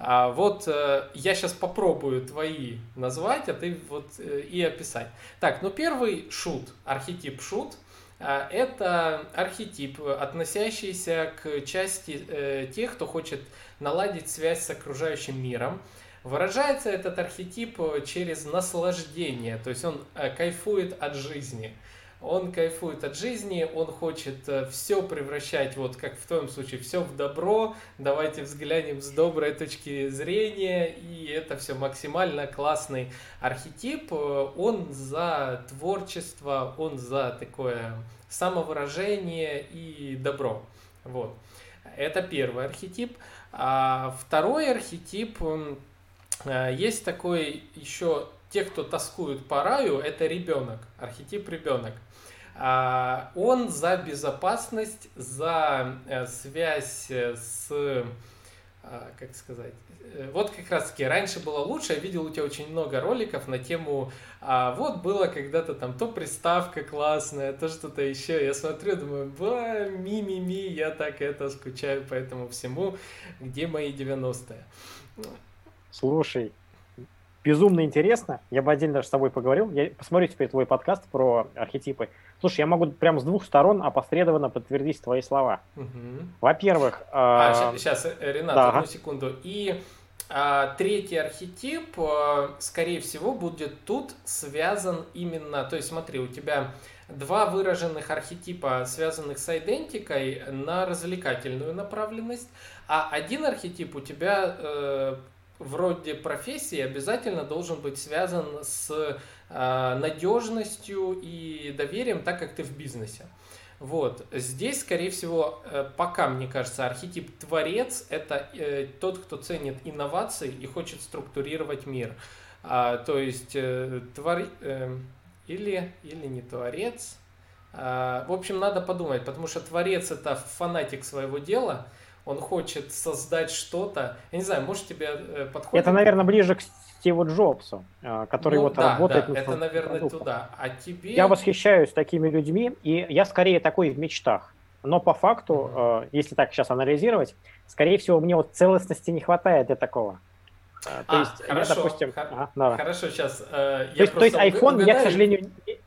А вот э, я сейчас попробую твои назвать, а ты вот э, и описать. Так, ну первый шут, архетип шут. Э, это архетип, относящийся к части э, тех, кто хочет наладить связь с окружающим миром. Выражается этот архетип через наслаждение, то есть он э, кайфует от жизни он кайфует от жизни, он хочет э, все превращать, вот как в твоем случае, все в добро, давайте взглянем с доброй точки зрения, и это все максимально классный архетип, он за творчество, он за такое самовыражение и добро, вот. Это первый архетип. А второй архетип, э, есть такой еще те, кто тоскуют по раю, это ребенок, архетип ребенок. А, он за безопасность, за э, связь э, с, а, как сказать, э, вот как раз таки раньше было лучше, я видел у тебя очень много роликов на тему, а вот было когда-то там то приставка классная, то что-то еще, я смотрю, думаю, ба, ми-ми-ми, я так это скучаю по этому всему, где мои 90-е? Слушай, безумно интересно. Я бы отдельно даже с тобой поговорил. Я посмотрю теперь твой подкаст про архетипы. Слушай, я могу прямо с двух сторон опосредованно подтвердить твои слова. Угу. Во-первых... А, э... сейчас, Ренат, да. одну секунду. И а, третий архетип, а, скорее всего, будет тут связан именно... То есть смотри, у тебя два выраженных архетипа, связанных с идентикой, на развлекательную направленность, а один архетип у тебя э, вроде профессии обязательно должен быть связан с э, надежностью и доверием, так как ты в бизнесе. Вот. Здесь, скорее всего, э, пока, мне кажется, архетип творец – это э, тот, кто ценит инновации и хочет структурировать мир. А, то есть, твор... или, или не творец. А, в общем, надо подумать, потому что творец – это фанатик своего дела – он хочет создать что-то. Я не знаю, может тебе э, подходит? Это, наверное, ближе к Стиву Джобсу, э, который ну, вот да, работает. Да, это, наверное, продуктом. туда. А тебе... Я восхищаюсь такими людьми, и я скорее такой в мечтах. Но по факту, mm-hmm. если так сейчас анализировать, скорее всего, мне вот целостности не хватает для такого. То а, есть, хорошо, я, допустим, х- а, да. хорошо, сейчас. Э, то, есть, то есть iPhone угадаю... я, к сожалению, не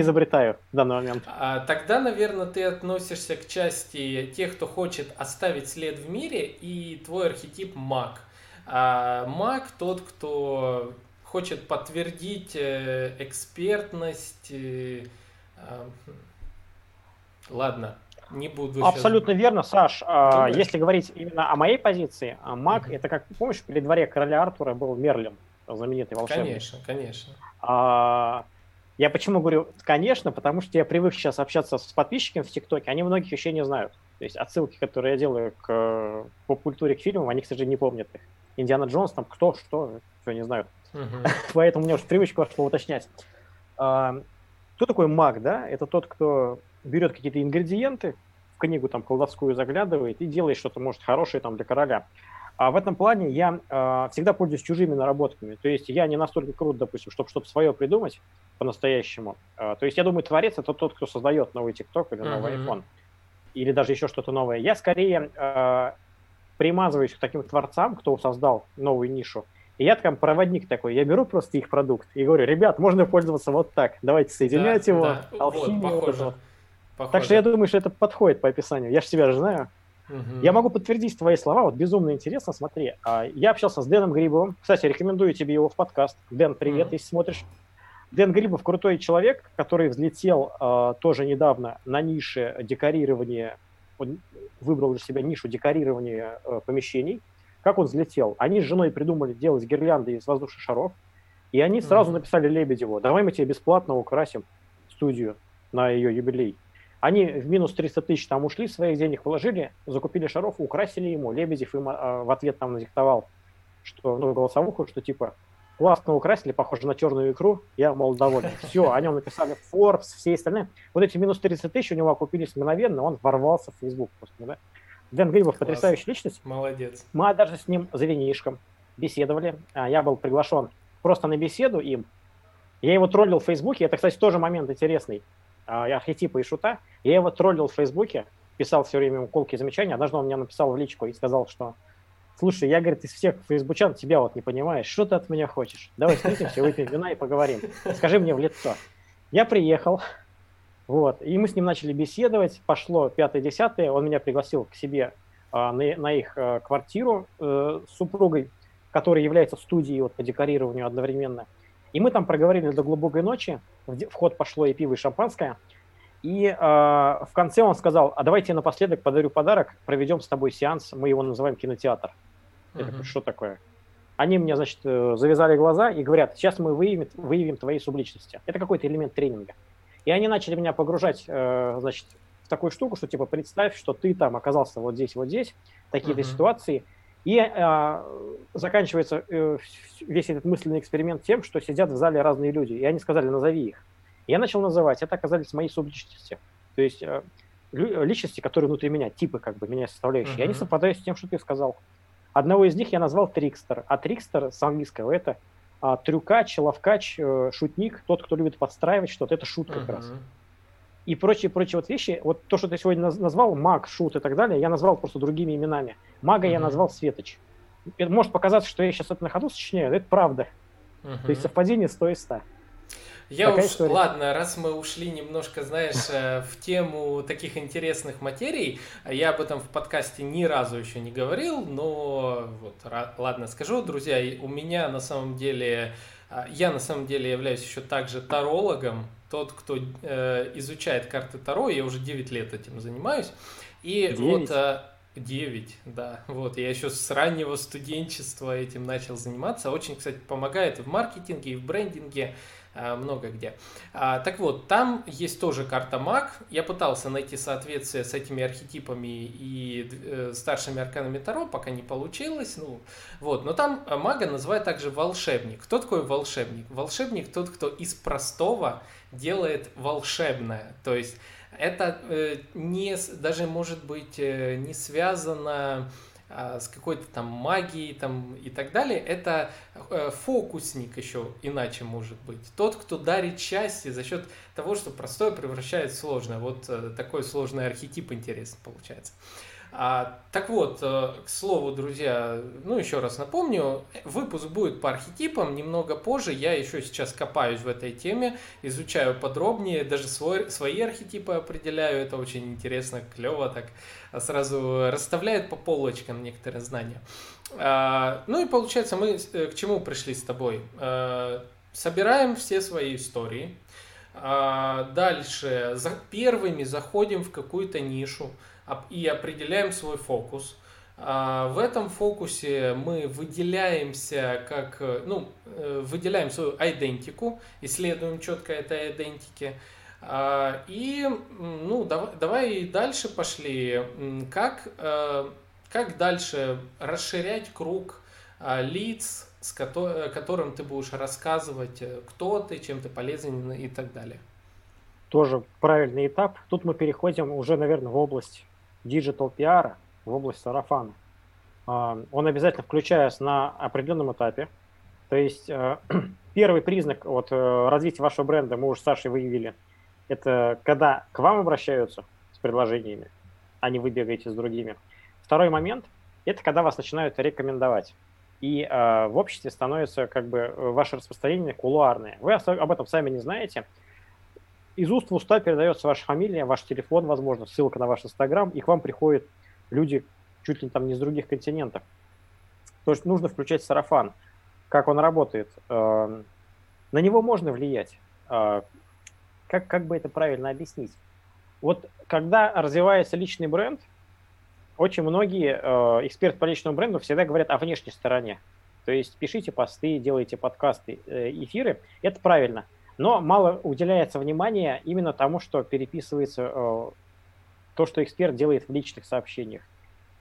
изобретаю в данный момент. А, тогда, наверное, ты относишься к части тех, кто хочет оставить след в мире, и твой архетип маг. А маг тот, кто хочет подтвердить э, экспертность. Э, а, ладно, не буду. Абсолютно сейчас... верно, Саш. А, Думаешь? Если говорить именно о моей позиции, а маг mm-hmm. это как помнишь, при дворе короля Артура был Мерлин, знаменитый волшебник. Конечно, конечно. А, я почему говорю, конечно, потому что я привык сейчас общаться с подписчиками в ТикТоке, они многих еще не знают. То есть отсылки, которые я делаю к поп-культуре, к фильмам, они, к сожалению, не помнят их. Индиана Джонс, там кто, что, все не знают. Поэтому у меня уже привычка вошла уточнять. А, кто такой маг, да? Это тот, кто берет какие-то ингредиенты, в книгу там колдовскую заглядывает и делает что-то, может, хорошее там для короля. А в этом плане я э, всегда пользуюсь чужими наработками. То есть я не настолько крут, допустим, чтобы что-то свое придумать по-настоящему. Э, то есть я думаю, творец это тот, кто создает новый TikTok или новый uh-huh. iPhone. Или даже еще что-то новое. Я скорее э, примазываюсь к таким творцам, кто создал новую нишу. И я там проводник такой, я беру просто их продукт и говорю, ребят, можно пользоваться вот так, давайте соединять да, его, да. алхимию. Вот, похоже, вот. похоже. Так что я думаю, что это подходит по описанию. Я же себя же знаю. Угу. Я могу подтвердить твои слова, вот безумно интересно, смотри. А, я общался с Дэном Грибовым, кстати, рекомендую тебе его в подкаст. Дэн, привет, угу. если смотришь. Дэн Грибов крутой человек, который взлетел э, тоже недавно на нише декорирования, он выбрал для себя нишу декорирования э, помещений. Как он взлетел? Они с женой придумали делать гирлянды из воздушных шаров, и они сразу mm-hmm. написали Лебедеву, давай мы тебе бесплатно украсим студию на ее юбилей. Они в минус 300 тысяч там ушли, своих денег вложили, закупили шаров, украсили ему. Лебедев им а, в ответ там надиктовал, что, ну, голосовуху, что типа классно украсили, похоже на черную икру, я, мол, доволен. Все, о нем написали Forbes, все остальные. Вот эти минус 30 тысяч у него окупились мгновенно, он ворвался в Facebook просто, да. Дэн Грибов Класс. потрясающая личность. Молодец. Мы даже с ним за винишком беседовали. А, я был приглашен просто на беседу им. Я его троллил в Фейсбуке. Это, кстати, тоже момент интересный. А, архетипа и шута. Я его троллил в Фейсбуке, писал все время ему колки и замечания. Однажды он мне написал в личку и сказал, что слушай, я, говорит, из всех фейсбучан тебя вот не понимаешь, что ты от меня хочешь? Давай встретимся, выпьем вина и поговорим. Скажи мне в лицо. Я приехал, вот, и мы с ним начали беседовать, пошло пятое-десятое, он меня пригласил к себе а, на, на их а, квартиру э, с супругой, которая является студией вот, по декорированию одновременно. И мы там проговорили до глубокой ночи, в ход пошло и пиво, и шампанское. И э, в конце он сказал, а давайте напоследок подарю подарок, проведем с тобой сеанс, мы его называем кинотеатр. Я такой, что такое? Они мне, значит, э, завязали глаза и говорят, сейчас мы выявим, выявим твои субличности. Это какой-то элемент тренинга. И они начали меня погружать, э, значит, в такую штуку, что типа представь, что ты там оказался вот здесь, вот здесь, такие-то uh-huh. ситуации. И э, заканчивается э, весь этот мысленный эксперимент тем, что сидят в зале разные люди, и они сказали, назови их. Я начал называть, это оказались мои субличности. То есть э, личности, которые внутри меня, типы как бы меня составляющие, uh-huh. они совпадают с тем, что ты сказал. Одного из них я назвал Трикстер, а Трикстер с английского это а, трюкач, ловкач, э, шутник, тот, кто любит подстраивать что-то, это шут как uh-huh. раз. И прочие-прочие вот вещи, вот то, что ты сегодня назвал, маг, шут и так далее, я назвал просто другими именами. Мага uh-huh. я назвал Светоч. Это может показаться, что я сейчас это на ходу сочиняю, но это правда. Uh-huh. То есть совпадение 100 из 100. Я Такая уж, история. ладно, раз мы ушли немножко, знаешь, э, в тему таких интересных материй, я об этом в подкасте ни разу еще не говорил, но вот, ладно, скажу, друзья, у меня на самом деле, а, я на самом деле являюсь еще также тарологом, тот, кто э, изучает карты Таро, я уже 9 лет этим занимаюсь, и 9? вот... 9, э, да. Вот, я еще с раннего студенчества этим начал заниматься. Очень, кстати, помогает и в маркетинге, и в брендинге. А, много где. А, так вот, там есть тоже карта маг. Я пытался найти соответствие с этими архетипами и э, старшими арканами Таро, пока не получилось. Ну, вот. Но там мага называют также волшебник. Кто такой волшебник? Волшебник тот, кто из простого делает волшебное. То есть это э, не, даже может быть э, не связано а, с какой-то там магией там, и так далее, это э, фокусник еще иначе может быть. Тот, кто дарит счастье за счет того, что простое превращает в сложное. Вот э, такой сложный архетип интересный получается. А, так вот, э, к слову, друзья, ну еще раз напомню, выпуск будет по архетипам немного позже. Я еще сейчас копаюсь в этой теме, изучаю подробнее, даже свой, свои архетипы определяю. Это очень интересно, клево так сразу расставляет по полочкам некоторые знания. А, ну и получается, мы э, к чему пришли с тобой? А, собираем все свои истории. А, дальше за первыми заходим в какую-то нишу и определяем свой фокус. А, в этом фокусе мы выделяемся как, э, ну, э, выделяем свою идентику, исследуем четко этой идентики. А, и, ну, давай, давай дальше пошли. Как, э, как дальше расширять круг лиц, с которым ты будешь рассказывать, кто ты, чем ты полезен и так далее. Тоже правильный этап. Тут мы переходим уже, наверное, в область digital пиара, в область сарафана. А, он обязательно включается на определенном этапе. То есть э, первый признак вот, э, развития вашего бренда, мы уже с Сашей выявили, это когда к вам обращаются с предложениями, а не вы бегаете с другими. Второй момент – это когда вас начинают рекомендовать. И э, в обществе становится как бы ваше распространение кулуарное. Вы об этом сами не знаете. Из уст в уста передается ваша фамилия, ваш телефон, возможно, ссылка на ваш Инстаграм, и к вам приходят люди, чуть ли там не с других континентов. То есть нужно включать сарафан. Как он работает? Эм, на него можно влиять. Э, как, как бы это правильно объяснить? Вот когда развивается личный бренд, очень многие э, эксперты по личному бренду всегда говорят о внешней стороне. То есть пишите посты, делайте подкасты, э, эфиры. Это правильно. Но мало уделяется внимания именно тому, что переписывается то, что эксперт делает в личных сообщениях.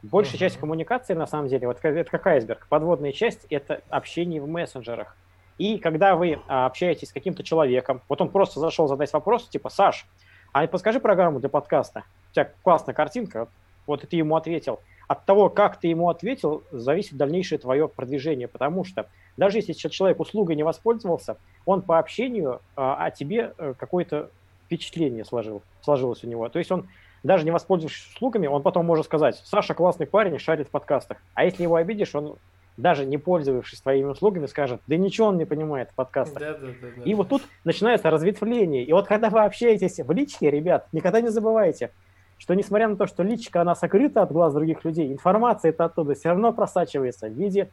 Большая uh-huh. часть коммуникации, на самом деле, вот это как айсберг. Подводная часть – это общение в мессенджерах. И когда вы а, общаетесь с каким-то человеком, вот он просто зашел задать вопрос, типа, Саш, а подскажи программу для подкаста. У тебя классная картинка, вот и ты ему ответил. От того, как ты ему ответил, зависит дальнейшее твое продвижение, потому что даже если человек услугой не воспользовался, он по общению а, о тебе э, какое-то впечатление сложил, сложилось у него. То есть он даже не воспользовавшись услугами, он потом может сказать, Саша классный парень, шарит в подкастах. А если его обидишь, он даже не пользовавшись твоими услугами, скажет, да ничего он не понимает в подкастах. Да, да, да, да, и вот тут начинается разветвление. И вот когда вы общаетесь в личке, ребят, никогда не забывайте, что несмотря на то, что личка, она сокрыта от глаз других людей, информация это оттуда все равно просачивается в виде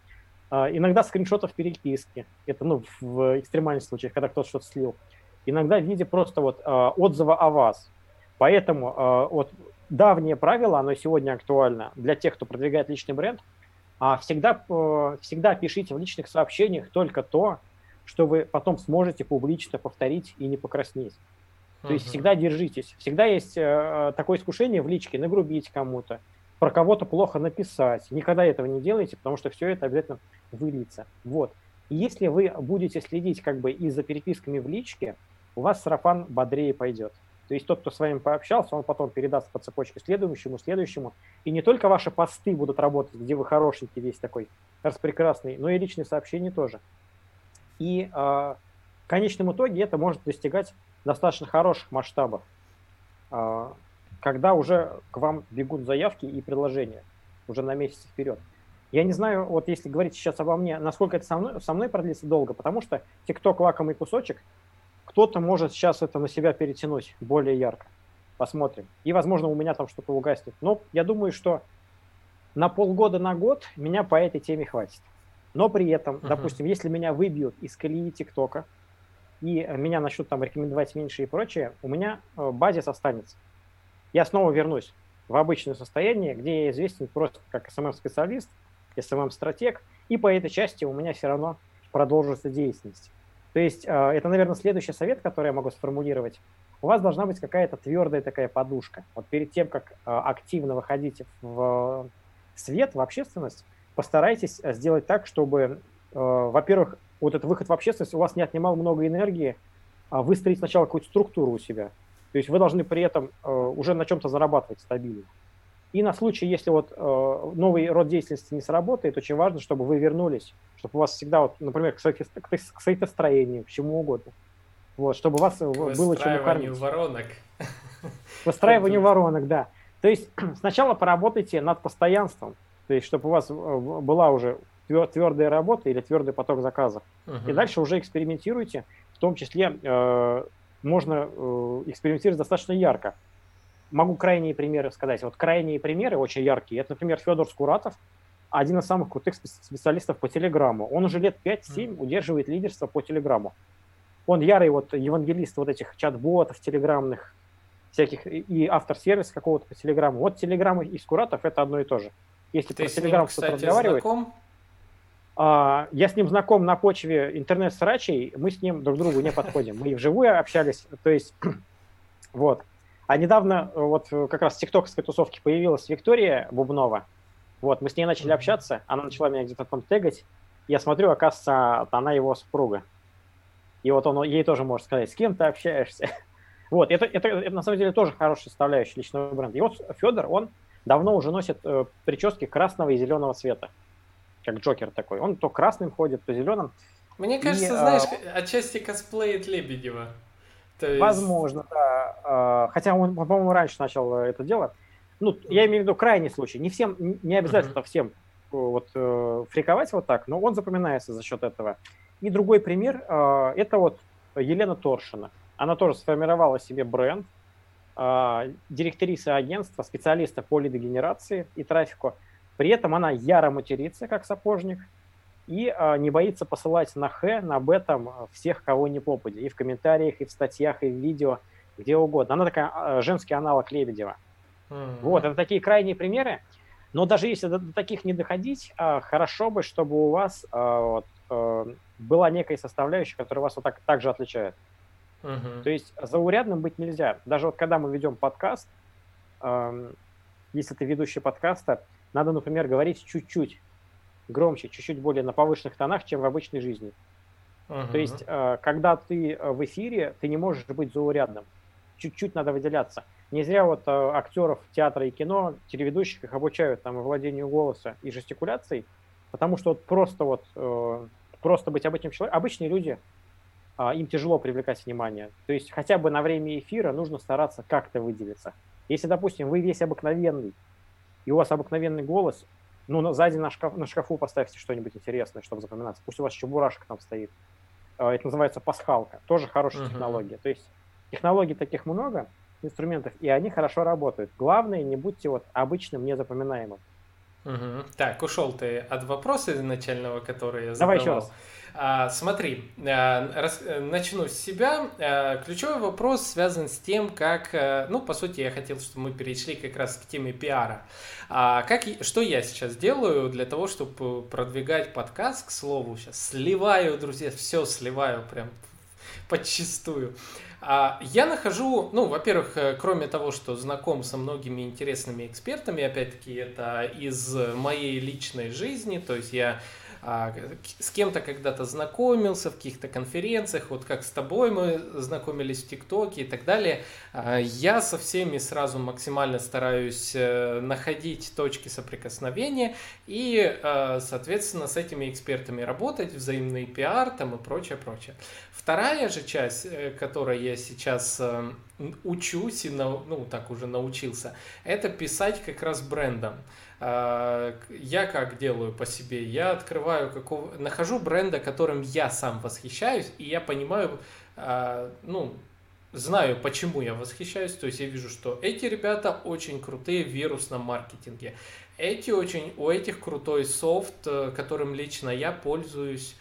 иногда скриншотов переписки. Это ну, в экстремальных случаях, когда кто-то что-то слил. Иногда в виде просто вот э, отзыва о вас. Поэтому э, вот давнее правило, оно сегодня актуально для тех, кто продвигает личный бренд, а всегда, э, всегда пишите в личных сообщениях только то, что вы потом сможете публично повторить и не покраснеть. То uh-huh. есть всегда держитесь. Всегда есть э, такое искушение в личке нагрубить кому-то, про кого-то плохо написать. Никогда этого не делайте, потому что все это обязательно выльется. Вот. И если вы будете следить как бы и за переписками в личке, у вас сарафан бодрее пойдет. То есть тот, кто с вами пообщался, он потом передаст по цепочке следующему, следующему. И не только ваши посты будут работать, где вы хорошенький весь такой распрекрасный, но и личные сообщения тоже. И э, в конечном итоге это может достигать достаточно хороших масштабов, э, когда уже к вам бегут заявки и предложения уже на месяц вперед. Я не знаю, вот если говорить сейчас обо мне, насколько это со мной, со мной продлится долго, потому что TikTok лакомый кусочек – кто-то может сейчас это на себя перетянуть более ярко. Посмотрим. И, возможно, у меня там что-то угаснет. Но я думаю, что на полгода, на год меня по этой теме хватит. Но при этом, uh-huh. допустим, если меня выбьют из колеи ТикТока, и меня начнут там рекомендовать меньше и прочее, у меня э, базис останется. Я снова вернусь в обычное состояние, где я известен просто как SMM-специалист, SMM-стратег, и по этой части у меня все равно продолжится деятельность. То есть а, это, наверное, следующий совет, который я могу сформулировать. У вас должна быть какая-то твердая такая подушка. Вот перед тем, как а, активно выходите в свет, в общественность, постарайтесь сделать так, чтобы, во-первых, вот этот выход в общественность у вас не отнимал много энергии, а выстроить сначала какую-то структуру у себя. То есть вы должны при этом уже на чем-то зарабатывать стабильно. И на случай, если вот э, новый род деятельности не сработает, очень важно, чтобы вы вернулись, чтобы у вас всегда, вот, например, к, сайт, к сайтостроению, к чему угодно. Вот, чтобы у вас э, было чем кормить. воронок. Выстраиванию воронок, да. То есть сначала поработайте над постоянством, то есть чтобы у вас э, была уже твердая работа или твердый поток заказов. Угу. И дальше уже экспериментируйте, в том числе э, можно э, экспериментировать достаточно ярко могу крайние примеры сказать. Вот крайние примеры очень яркие. Это, например, Федор Скуратов, один из самых крутых специалистов по Телеграмму. Он уже лет 5-7 удерживает лидерство по Телеграмму. Он ярый вот евангелист вот этих чат-ботов телеграммных, всяких, и автор сервиса какого-то по Телеграмму. Вот Телеграм и Скуратов это одно и то же. Если Ты про Телеграм кто-то разговаривает... Знаком? А, я с ним знаком на почве интернет-срачей, мы с ним друг другу не подходим. Мы и вживую общались, то есть вот. А недавно э, вот э, как раз в тиктоковской тусовке появилась Виктория Бубнова. Вот, мы с ней начали общаться, она начала меня где-то там тегать. Я смотрю, оказывается, она его супруга. И вот он ей тоже может сказать, с кем ты общаешься. Вот, это, это, это на самом деле тоже хорошая составляющая личного бренда. И вот Федор, он давно уже носит э, прически красного и зеленого цвета, как Джокер такой. Он то красным ходит, то зеленым. Мне кажется, и, знаешь, а... отчасти косплеит Лебедева. То есть... Возможно, да. А, хотя он, по-моему, раньше начал это делать. Ну, я имею в виду крайний случай. Не всем, не обязательно uh-huh. всем э, вот э, фриковать вот так, но он запоминается за счет этого. И другой пример э, это вот Елена Торшина. Она тоже сформировала себе бренд, э, директриса агентства, специалиста по лидогенерации и трафику. При этом она яро матерится, как сапожник, и э, не боится посылать на Х, на Б там всех, кого не попади. И в комментариях, и в статьях, и в видео, где угодно. Она такая э, женский аналог Лебедева. Mm-hmm. Вот, это такие крайние примеры. Но даже если до, до таких не доходить, э, хорошо бы, чтобы у вас э, вот, э, была некая составляющая, которая вас вот так, так же отличает. Mm-hmm. То есть заурядным быть нельзя. Даже вот когда мы ведем подкаст, э, если ты ведущий подкаста, надо, например, говорить чуть-чуть громче, чуть-чуть более на повышенных тонах, чем в обычной жизни. Uh-huh. То есть, э, когда ты э, в эфире, ты не можешь быть заурядным. Чуть-чуть надо выделяться. Не зря вот э, актеров театра и кино, телеведущих их обучают там владению голоса и жестикуляцией, потому что вот просто вот просто быть обычным человеком, обычные люди, а, им тяжело привлекать внимание. То есть хотя бы на время эфира нужно стараться как-то выделиться. Если, допустим, вы весь обыкновенный, и у вас обыкновенный голос, ну, сзади на, шкаф, на шкафу поставьте что-нибудь интересное, чтобы запоминаться. Пусть у вас чебурашка там стоит. А, это называется пасхалка. Тоже хорошая uh-huh. технология. То есть технологий таких много, инструментов, и они хорошо работают. Главное, не будьте вот обычным, незапоминаемым. Угу. Так, ушел ты от вопроса изначального, который я задавал. Давай еще раз. А, смотри, а, рас, начну с себя. А, ключевой вопрос связан с тем, как, ну, по сути, я хотел, чтобы мы перешли как раз к теме пиара. А, как, что я сейчас делаю для того, чтобы продвигать подкаст, к слову, сейчас сливаю, друзья, все сливаю прям подчистую. А, я нахожу, ну, во-первых, э, кроме того, что знаком со многими интересными экспертами, опять-таки, это из моей личной жизни, то есть я а, с кем-то когда-то знакомился в каких-то конференциях, вот как с тобой мы знакомились в ТикТоке и так далее. А, я со всеми сразу максимально стараюсь э, находить точки соприкосновения и, э, соответственно, с этими экспертами работать, взаимный пиар там и прочее, прочее. Вторая же часть, э, которой я сейчас учусь и, ну, так уже научился, это писать как раз брендом. А, я как делаю по себе? Я открываю какого... Нахожу бренда, которым я сам восхищаюсь, и я понимаю, а, ну, знаю, почему я восхищаюсь. То есть я вижу, что эти ребята очень крутые в вирусном маркетинге. Эти очень, у этих крутой софт, э, которым лично я пользуюсь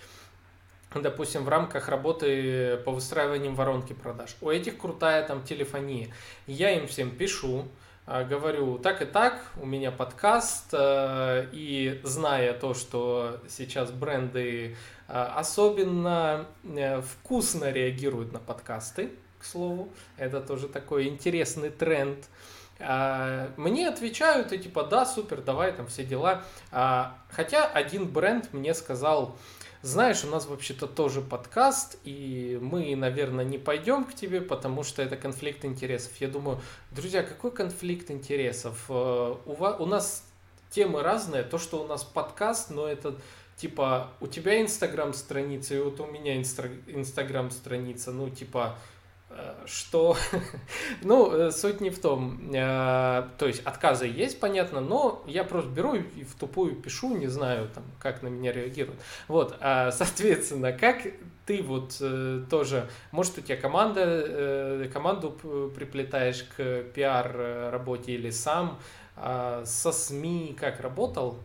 допустим, в рамках работы по выстраиванию воронки продаж. У этих крутая там телефония. Я им всем пишу, говорю, так и так, у меня подкаст, э, и зная то, что сейчас бренды э, особенно э, вкусно реагируют на подкасты, к слову, это тоже такой интересный тренд, а, мне отвечают и типа, да, супер, давай там все дела. А, хотя один бренд мне сказал, знаешь, у нас вообще-то тоже подкаст, и мы, наверное, не пойдем к тебе, потому что это конфликт интересов. Я думаю, друзья, какой конфликт интересов? Э, у, вас, у нас темы разные, то, что у нас подкаст, но это типа у тебя инстаграм страница и вот у меня инстаграм страница, ну типа что, ну, э, суть не в том, э, то есть отказы есть, понятно, но я просто беру и в тупую пишу, не знаю, там, как на меня реагируют. Вот, а, соответственно, как ты вот э, тоже, может, у тебя команда, команду приплетаешь к пиар работе или сам а, со СМИ как работал,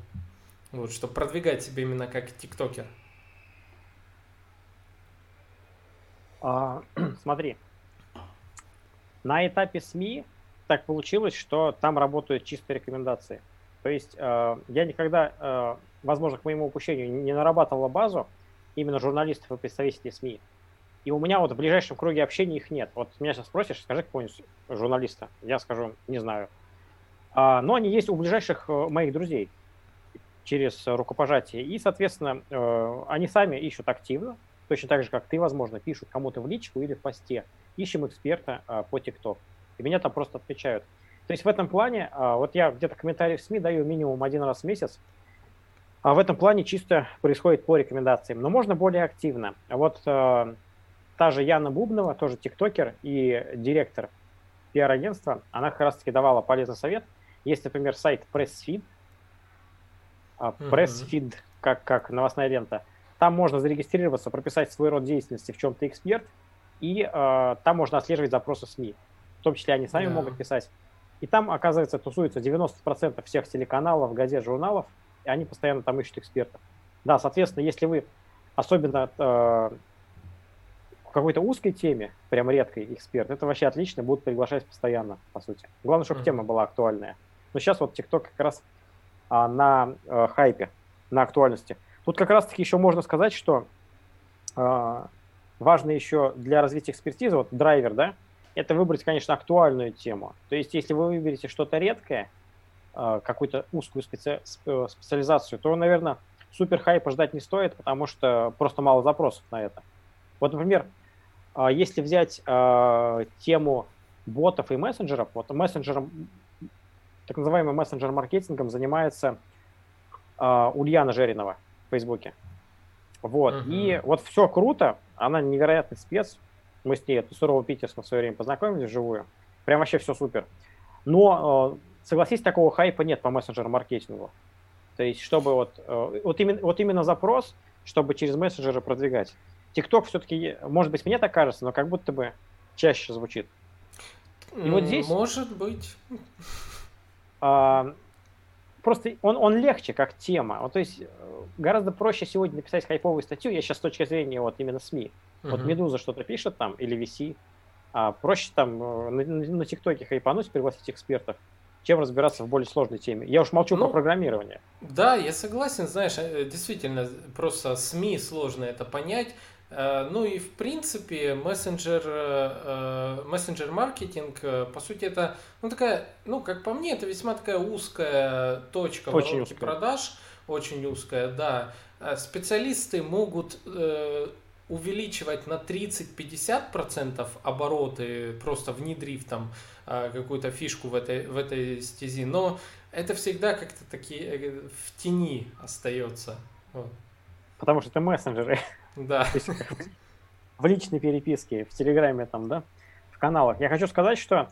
вот, чтобы продвигать себя именно как тиктокер? А, смотри, на этапе СМИ так получилось, что там работают чистые рекомендации. То есть э, я никогда, э, возможно, к моему упущению, не нарабатывала базу именно журналистов и представителей СМИ. И у меня вот в ближайшем круге общения их нет. Вот меня сейчас спросишь, скажи какого-нибудь журналиста. Я скажу, не знаю. А, но они есть у ближайших э, моих друзей. через рукопожатие. И, соответственно, э, они сами ищут активно, точно так же, как ты, возможно, пишут кому-то в личку или в посте. Ищем эксперта э, по ТикТок. И меня там просто отмечают. То есть в этом плане, э, вот я где-то комментарии в СМИ даю минимум один раз в месяц, а в этом плане чисто происходит по рекомендациям. Но можно более активно. Вот э, та же Яна Бубнова, тоже тиктокер и директор пиар-агентства, она как раз-таки давала полезный совет. Есть, например, сайт PressFeed, PressFeed, как, как новостная лента. Там можно зарегистрироваться, прописать свой род деятельности, в чем ты эксперт, и э, там можно отслеживать запросы СМИ. В том числе они сами да. могут писать. И там, оказывается, тусуется 90% всех телеканалов, газет, журналов, и они постоянно там ищут экспертов. Да, соответственно, если вы особенно э, в какой-то узкой теме, прям редкой эксперт, это вообще отлично, будут приглашать постоянно, по сути. Главное, чтобы mm-hmm. тема была актуальная. Но сейчас вот TikTok как раз а, на а, хайпе, на актуальности. Тут как раз-таки еще можно сказать, что а, важно еще для развития экспертизы, вот драйвер, да, это выбрать, конечно, актуальную тему. То есть, если вы выберете что-то редкое, а, какую-то узкую специ... Э, специализацию, то, наверное, супер хайпа ждать не стоит, потому что просто мало запросов на это. Вот, например, а, если взять тему ботов и мессенджеров, вот мессенджером так называемым мессенджер-маркетингом занимается э, Ульяна Жеринова в Фейсбуке. Вот. Uh-huh. И вот все круто, она невероятный спец. Мы с ней это сурово питерском в свое время познакомились вживую. Прям вообще все супер. Но, э, согласись, такого хайпа нет по мессенджер-маркетингу. То есть, чтобы вот, э, вот, именно, вот именно запрос, чтобы через мессенджеры продвигать. ТикТок все-таки, может быть, мне так кажется, но как будто бы чаще звучит. И вот здесь... Может быть. А, просто он, он легче как тема. Вот, то есть э, гораздо проще сегодня написать хайповую статью, я сейчас с точки зрения вот именно СМИ. Uh-huh. Вот Медуза что-то пишет там или VC, а проще там э, на, на ТикТоке хайпануть, пригласить экспертов, чем разбираться в более сложной теме. Я уж молчу ну, про программирование. Да, я согласен, знаешь, э, действительно, просто СМИ сложно это понять. Э, ну и в принципе мессенджер, э, э, мессенджер маркетинг, по сути это, ну такая, ну как по мне, это весьма такая узкая точка очень узкая. продаж, очень узкая, да. Специалисты могут увеличивать на 30-50% обороты, просто внедрив там какую-то фишку в этой, в этой стези, но это всегда как-то такие в тени остается. Вот. Потому что это мессенджеры. Да. в личной переписке, в Телеграме там, да, в каналах. Я хочу сказать, что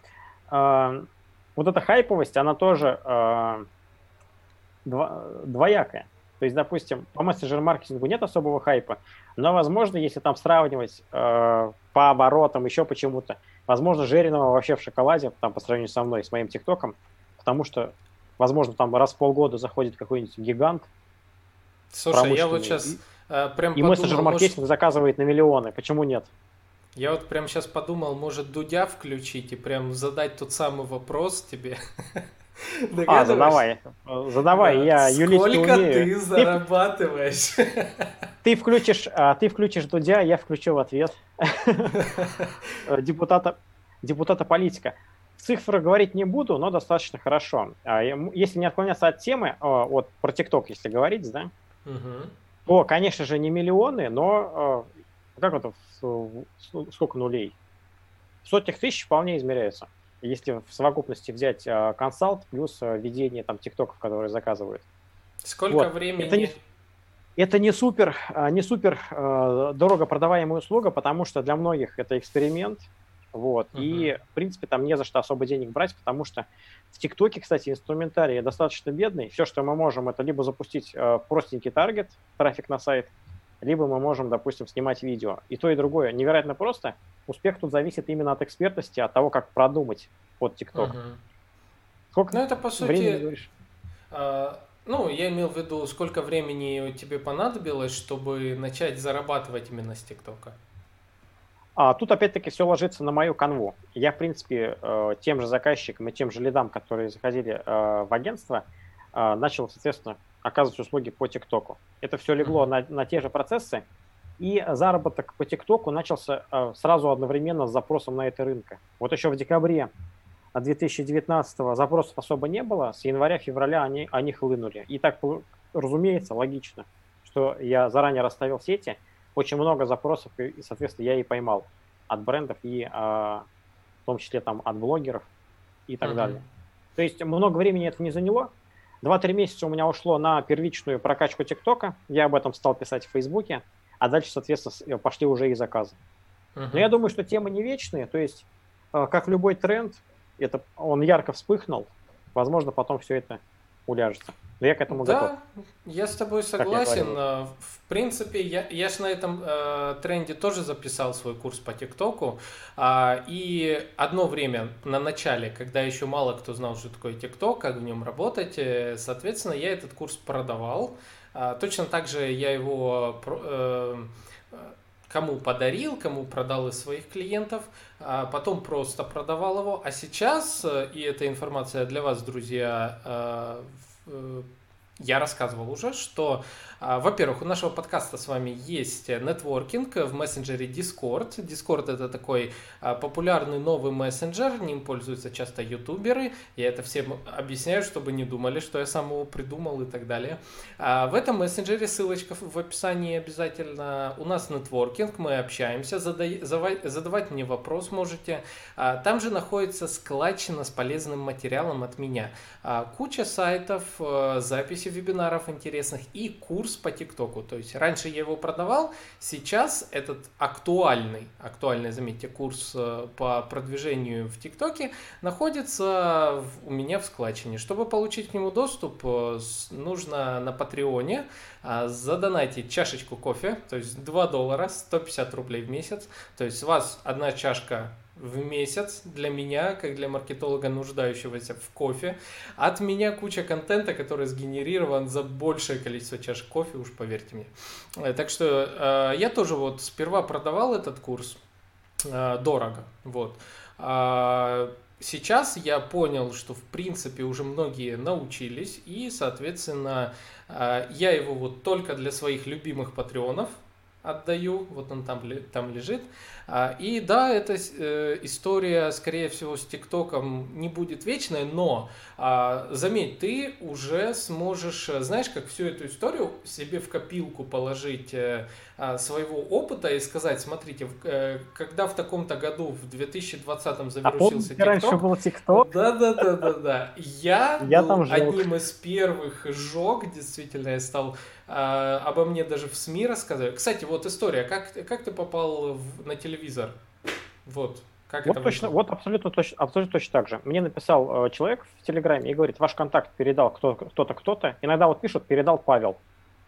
э, вот эта хайповость, она тоже э, дво, двоякая. То есть, допустим, по мессенджер-маркетингу нет особого хайпа, но, возможно, если там сравнивать э, по оборотам, еще почему-то, возможно, Жеринова вообще в шоколаде, там, по сравнению со мной, с моим ТикТоком, потому что, возможно, там раз в полгода заходит какой-нибудь гигант. Слушай, я вот сейчас прям и мессенджер-маркетинг может... заказывает на миллионы. Почему нет? Я вот прям сейчас подумал, может Дудя включить и прям задать тот самый вопрос тебе. А, задавай. Задавай, я юлить Сколько ты зарабатываешь? Ты включишь, а, ты включишь Дудя, я включу в ответ. Депутата, депутата политика. Цифры говорить не буду, но достаточно хорошо. А, если не отклоняться от темы, вот про ТикТок, если говорить, да, о, конечно же, не миллионы, но э, как это, сколько нулей? В сотнях тысяч вполне измеряется. Если в совокупности взять э, консалт плюс э, ведение там тиктоков, которые заказывают. Сколько вот. времени? Это не, это не супер, не супер дорого продаваемая услуга, потому что для многих это эксперимент, вот. Uh-huh. И, в принципе, там не за что особо денег брать, потому что в ТикТоке, кстати, инструментарий достаточно бедный. Все, что мы можем, это либо запустить э, простенький таргет, трафик на сайт, либо мы можем, допустим, снимать видео. И то, и другое невероятно просто. Успех тут зависит именно от экспертности, от того, как продумать под ТикТок. Uh-huh. Сколько ну, это, по сути, времени говоришь? А, ну, я имел в виду, сколько времени тебе понадобилось, чтобы начать зарабатывать именно с ТикТока? А тут опять-таки все ложится на мою канву. Я, в принципе, э, тем же заказчикам и тем же лидам, которые заходили э, в агентство, э, начал, соответственно, оказывать услуги по ТикТоку. Это все легло на, на те же процессы, и заработок по ТикТоку начался сразу одновременно с запросом на это рынка. Вот еще в декабре 2019 запросов особо не было, с января-февраля они, они хлынули. И так разумеется, логично, что я заранее расставил сети, очень много запросов, и, соответственно, я и поймал от брендов, и а, в том числе там от блогеров и так uh-huh. далее. То есть много времени это не заняло. Два-три месяца у меня ушло на первичную прокачку ТикТока. Я об этом стал писать в Фейсбуке. А дальше, соответственно, э, пошли уже и заказы. Uh-huh. Но я думаю, что темы не вечные. То есть, э, как любой тренд, это, он ярко вспыхнул. Возможно, потом все это уляжется. Но я к этому да, готов. я с тобой согласен. Э, в принципе, я, я же на этом э, тренде тоже записал свой курс по ТикТоку. Э, и одно время на начале, когда еще мало кто знал, что такое ТикТок, как в нем работать, э, соответственно, я этот курс продавал. Э, точно так же я его... Э, кому подарил, кому продал из своих клиентов, а потом просто продавал его. А сейчас, э, и эта информация для вас, друзья, э, э, я рассказывал уже, что во-первых, у нашего подкаста с вами есть нетворкинг в мессенджере Discord. Discord это такой а, популярный новый мессенджер, ним пользуются часто ютуберы. Я это всем объясняю, чтобы не думали, что я сам его придумал и так далее. А, в этом мессенджере ссылочка в описании обязательно. У нас нетворкинг, мы общаемся, задавать мне вопрос можете. Там же находится складчина с полезным материалом от меня. Куча сайтов, записи вебинаров интересных и курс курс по ТикТоку. То есть раньше я его продавал, сейчас этот актуальный, актуальный, заметьте, курс э, по продвижению в ТикТоке находится у меня в складчине. Чтобы получить к нему доступ, э, нужно на Патреоне а, задонатить чашечку кофе, то есть 2 доллара, 150 рублей в месяц. То есть у вас одна чашка в месяц для меня, как для маркетолога, нуждающегося в кофе. От меня куча контента, который сгенерирован за большее количество чашек кофе, уж поверьте мне. Э, так что э, я тоже вот сперва продавал этот курс э, дорого, вот. А сейчас я понял, что в принципе уже многие научились, и, соответственно, я его вот только для своих любимых патреонов отдаю, вот он там, там лежит. А, и да, эта э, история, скорее всего, с ТикТоком не будет вечной, но а, заметь, ты уже сможешь, э, знаешь, как всю эту историю себе в копилку положить э, а, своего опыта и сказать, смотрите, когда в таком-то году, в 2020-м завершился а раньше был ТикТок? Да, да, да, да, да. Я, я был там одним из первых жёг, действительно, я стал обо мне даже в СМИ рассказывать. Кстати, вот история, как, как ты попал в, на телевизор? Телевизор. Вот. Как вот это точно, вот абсолютно точно, абсолютно точно так же. Мне написал э, человек в Телеграме и говорит, ваш контакт передал кто, кто-то, кто-то. Иногда вот пишут, передал Павел.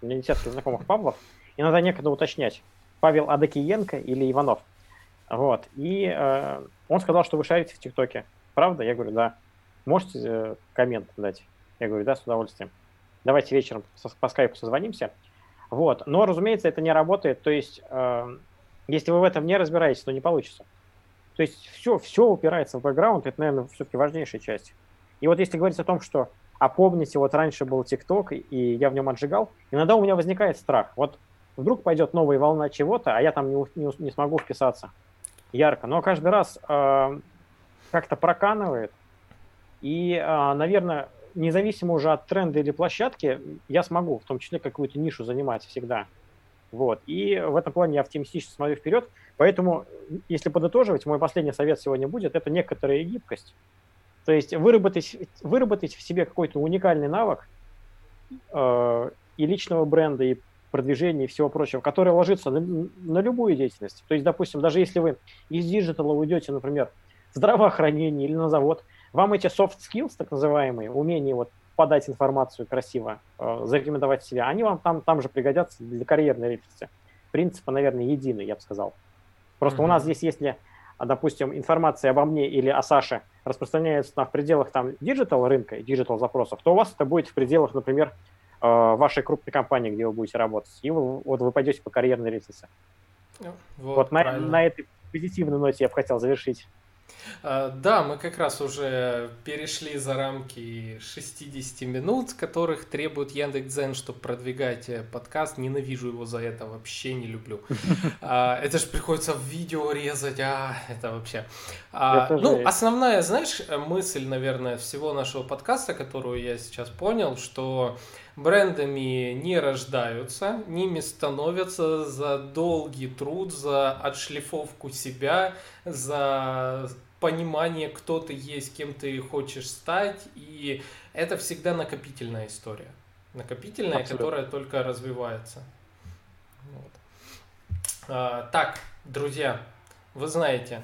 У меня десятки знакомых Павлов. Иногда некогда уточнять, Павел Адакиенко или Иванов. Вот. И э, он сказал, что вы шарите в ТикТоке. Правда? Я говорю, да. Можете э, коммент дать? Я говорю, да, с удовольствием. Давайте вечером по скайпу созвонимся. Вот. Но, разумеется, это не работает. То есть э, если вы в этом не разбираетесь, то не получится. То есть все, все упирается в бэкграунд, это, наверное, все-таки важнейшая часть. И вот если говорить о том, что, а помните, вот раньше был ТикТок, и я в нем отжигал, иногда у меня возникает страх. Вот вдруг пойдет новая волна чего-то, а я там не, не, не смогу вписаться ярко. Но каждый раз э, как-то проканывает. И, э, наверное, независимо уже от тренда или площадки, я смогу в том числе какую-то нишу занимать всегда. Вот. И в этом плане я оптимистично смотрю вперед. Поэтому, если подытоживать, мой последний совет сегодня будет, это некоторая гибкость. То есть выработать, выработать в себе какой-то уникальный навык э, и личного бренда, и продвижения, и всего прочего, который ложится на, на любую деятельность. То есть, допустим, даже если вы из диджитала уйдете, например, в здравоохранение или на завод, вам эти soft skills, так называемые, умения вот подать информацию красиво, э, зарекомендовать себя, они вам там, там же пригодятся для карьерной лестницы. Принципы, наверное, единый, я бы сказал. Просто mm-hmm. у нас здесь, если, допустим, информация обо мне или о Саше распространяется на, в пределах там digital рынка и digital запросов, то у вас это будет в пределах, например, э, вашей крупной компании, где вы будете работать. И вы, вот вы пойдете по карьерной лестнице. Ну, вот, вот на, на этой позитивной ноте я бы хотел завершить. А, да, мы как раз уже перешли за рамки 60 минут, которых требует Яндекс.Дзен, чтобы продвигать э, подкаст. Ненавижу его за это, вообще не люблю. А, это же приходится в видео резать, а это вообще. А, ну, основная, знаешь, мысль, наверное, всего нашего подкаста, которую я сейчас понял, что брендами не рождаются, ними становятся за долгий труд, за отшлифовку себя, за понимание, кто ты есть, кем ты хочешь стать, и это всегда накопительная история. Накопительная, Абсолютно. которая только развивается. Вот. А, так, друзья, вы знаете,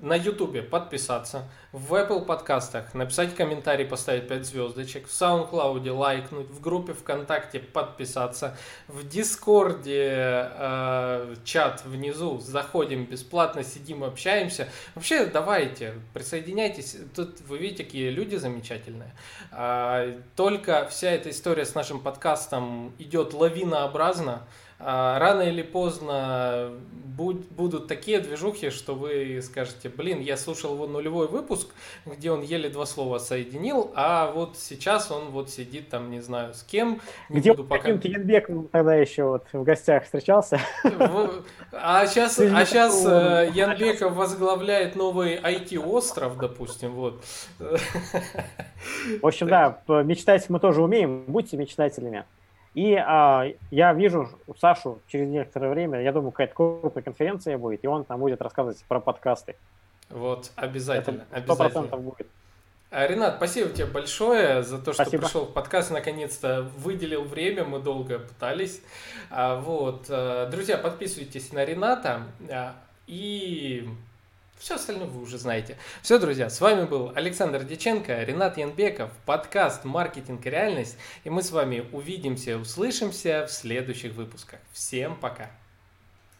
на Ютубе подписаться, в Apple подкастах написать комментарий, поставить 5 звездочек, в SoundCloud лайкнуть, в группе ВКонтакте подписаться, в Дискорде э, чат внизу, заходим бесплатно, сидим, общаемся. Вообще, давайте, присоединяйтесь, тут вы видите, какие люди замечательные. Э, только вся эта история с нашим подкастом идет лавинообразно, рано или поздно будут такие движухи, что вы скажете, блин, я слушал его нулевой выпуск, где он еле два слова соединил, а вот сейчас он вот сидит там, не знаю, с кем. Не где буду пока... каким-то Янбеком тогда еще вот в гостях встречался. А сейчас, а сейчас э, Янбеков возглавляет новый IT-остров, допустим, вот. В общем, да, мечтать мы тоже умеем, будьте мечтателями. И а, я вижу Сашу через некоторое время, я думаю, какая-то крупная конференция будет, и он там будет рассказывать про подкасты. Вот, обязательно. Это 100% обязательно. будет. А, Ренат, спасибо тебе большое за то, что спасибо. пришел в подкаст, наконец-то выделил время, мы долго пытались. А, вот, э, друзья, подписывайтесь на Рената и все остальное вы уже знаете. Все, друзья, с вами был Александр Деченко, Ренат Янбеков, подкаст «Маркетинг и реальность». И мы с вами увидимся, услышимся в следующих выпусках. Всем пока!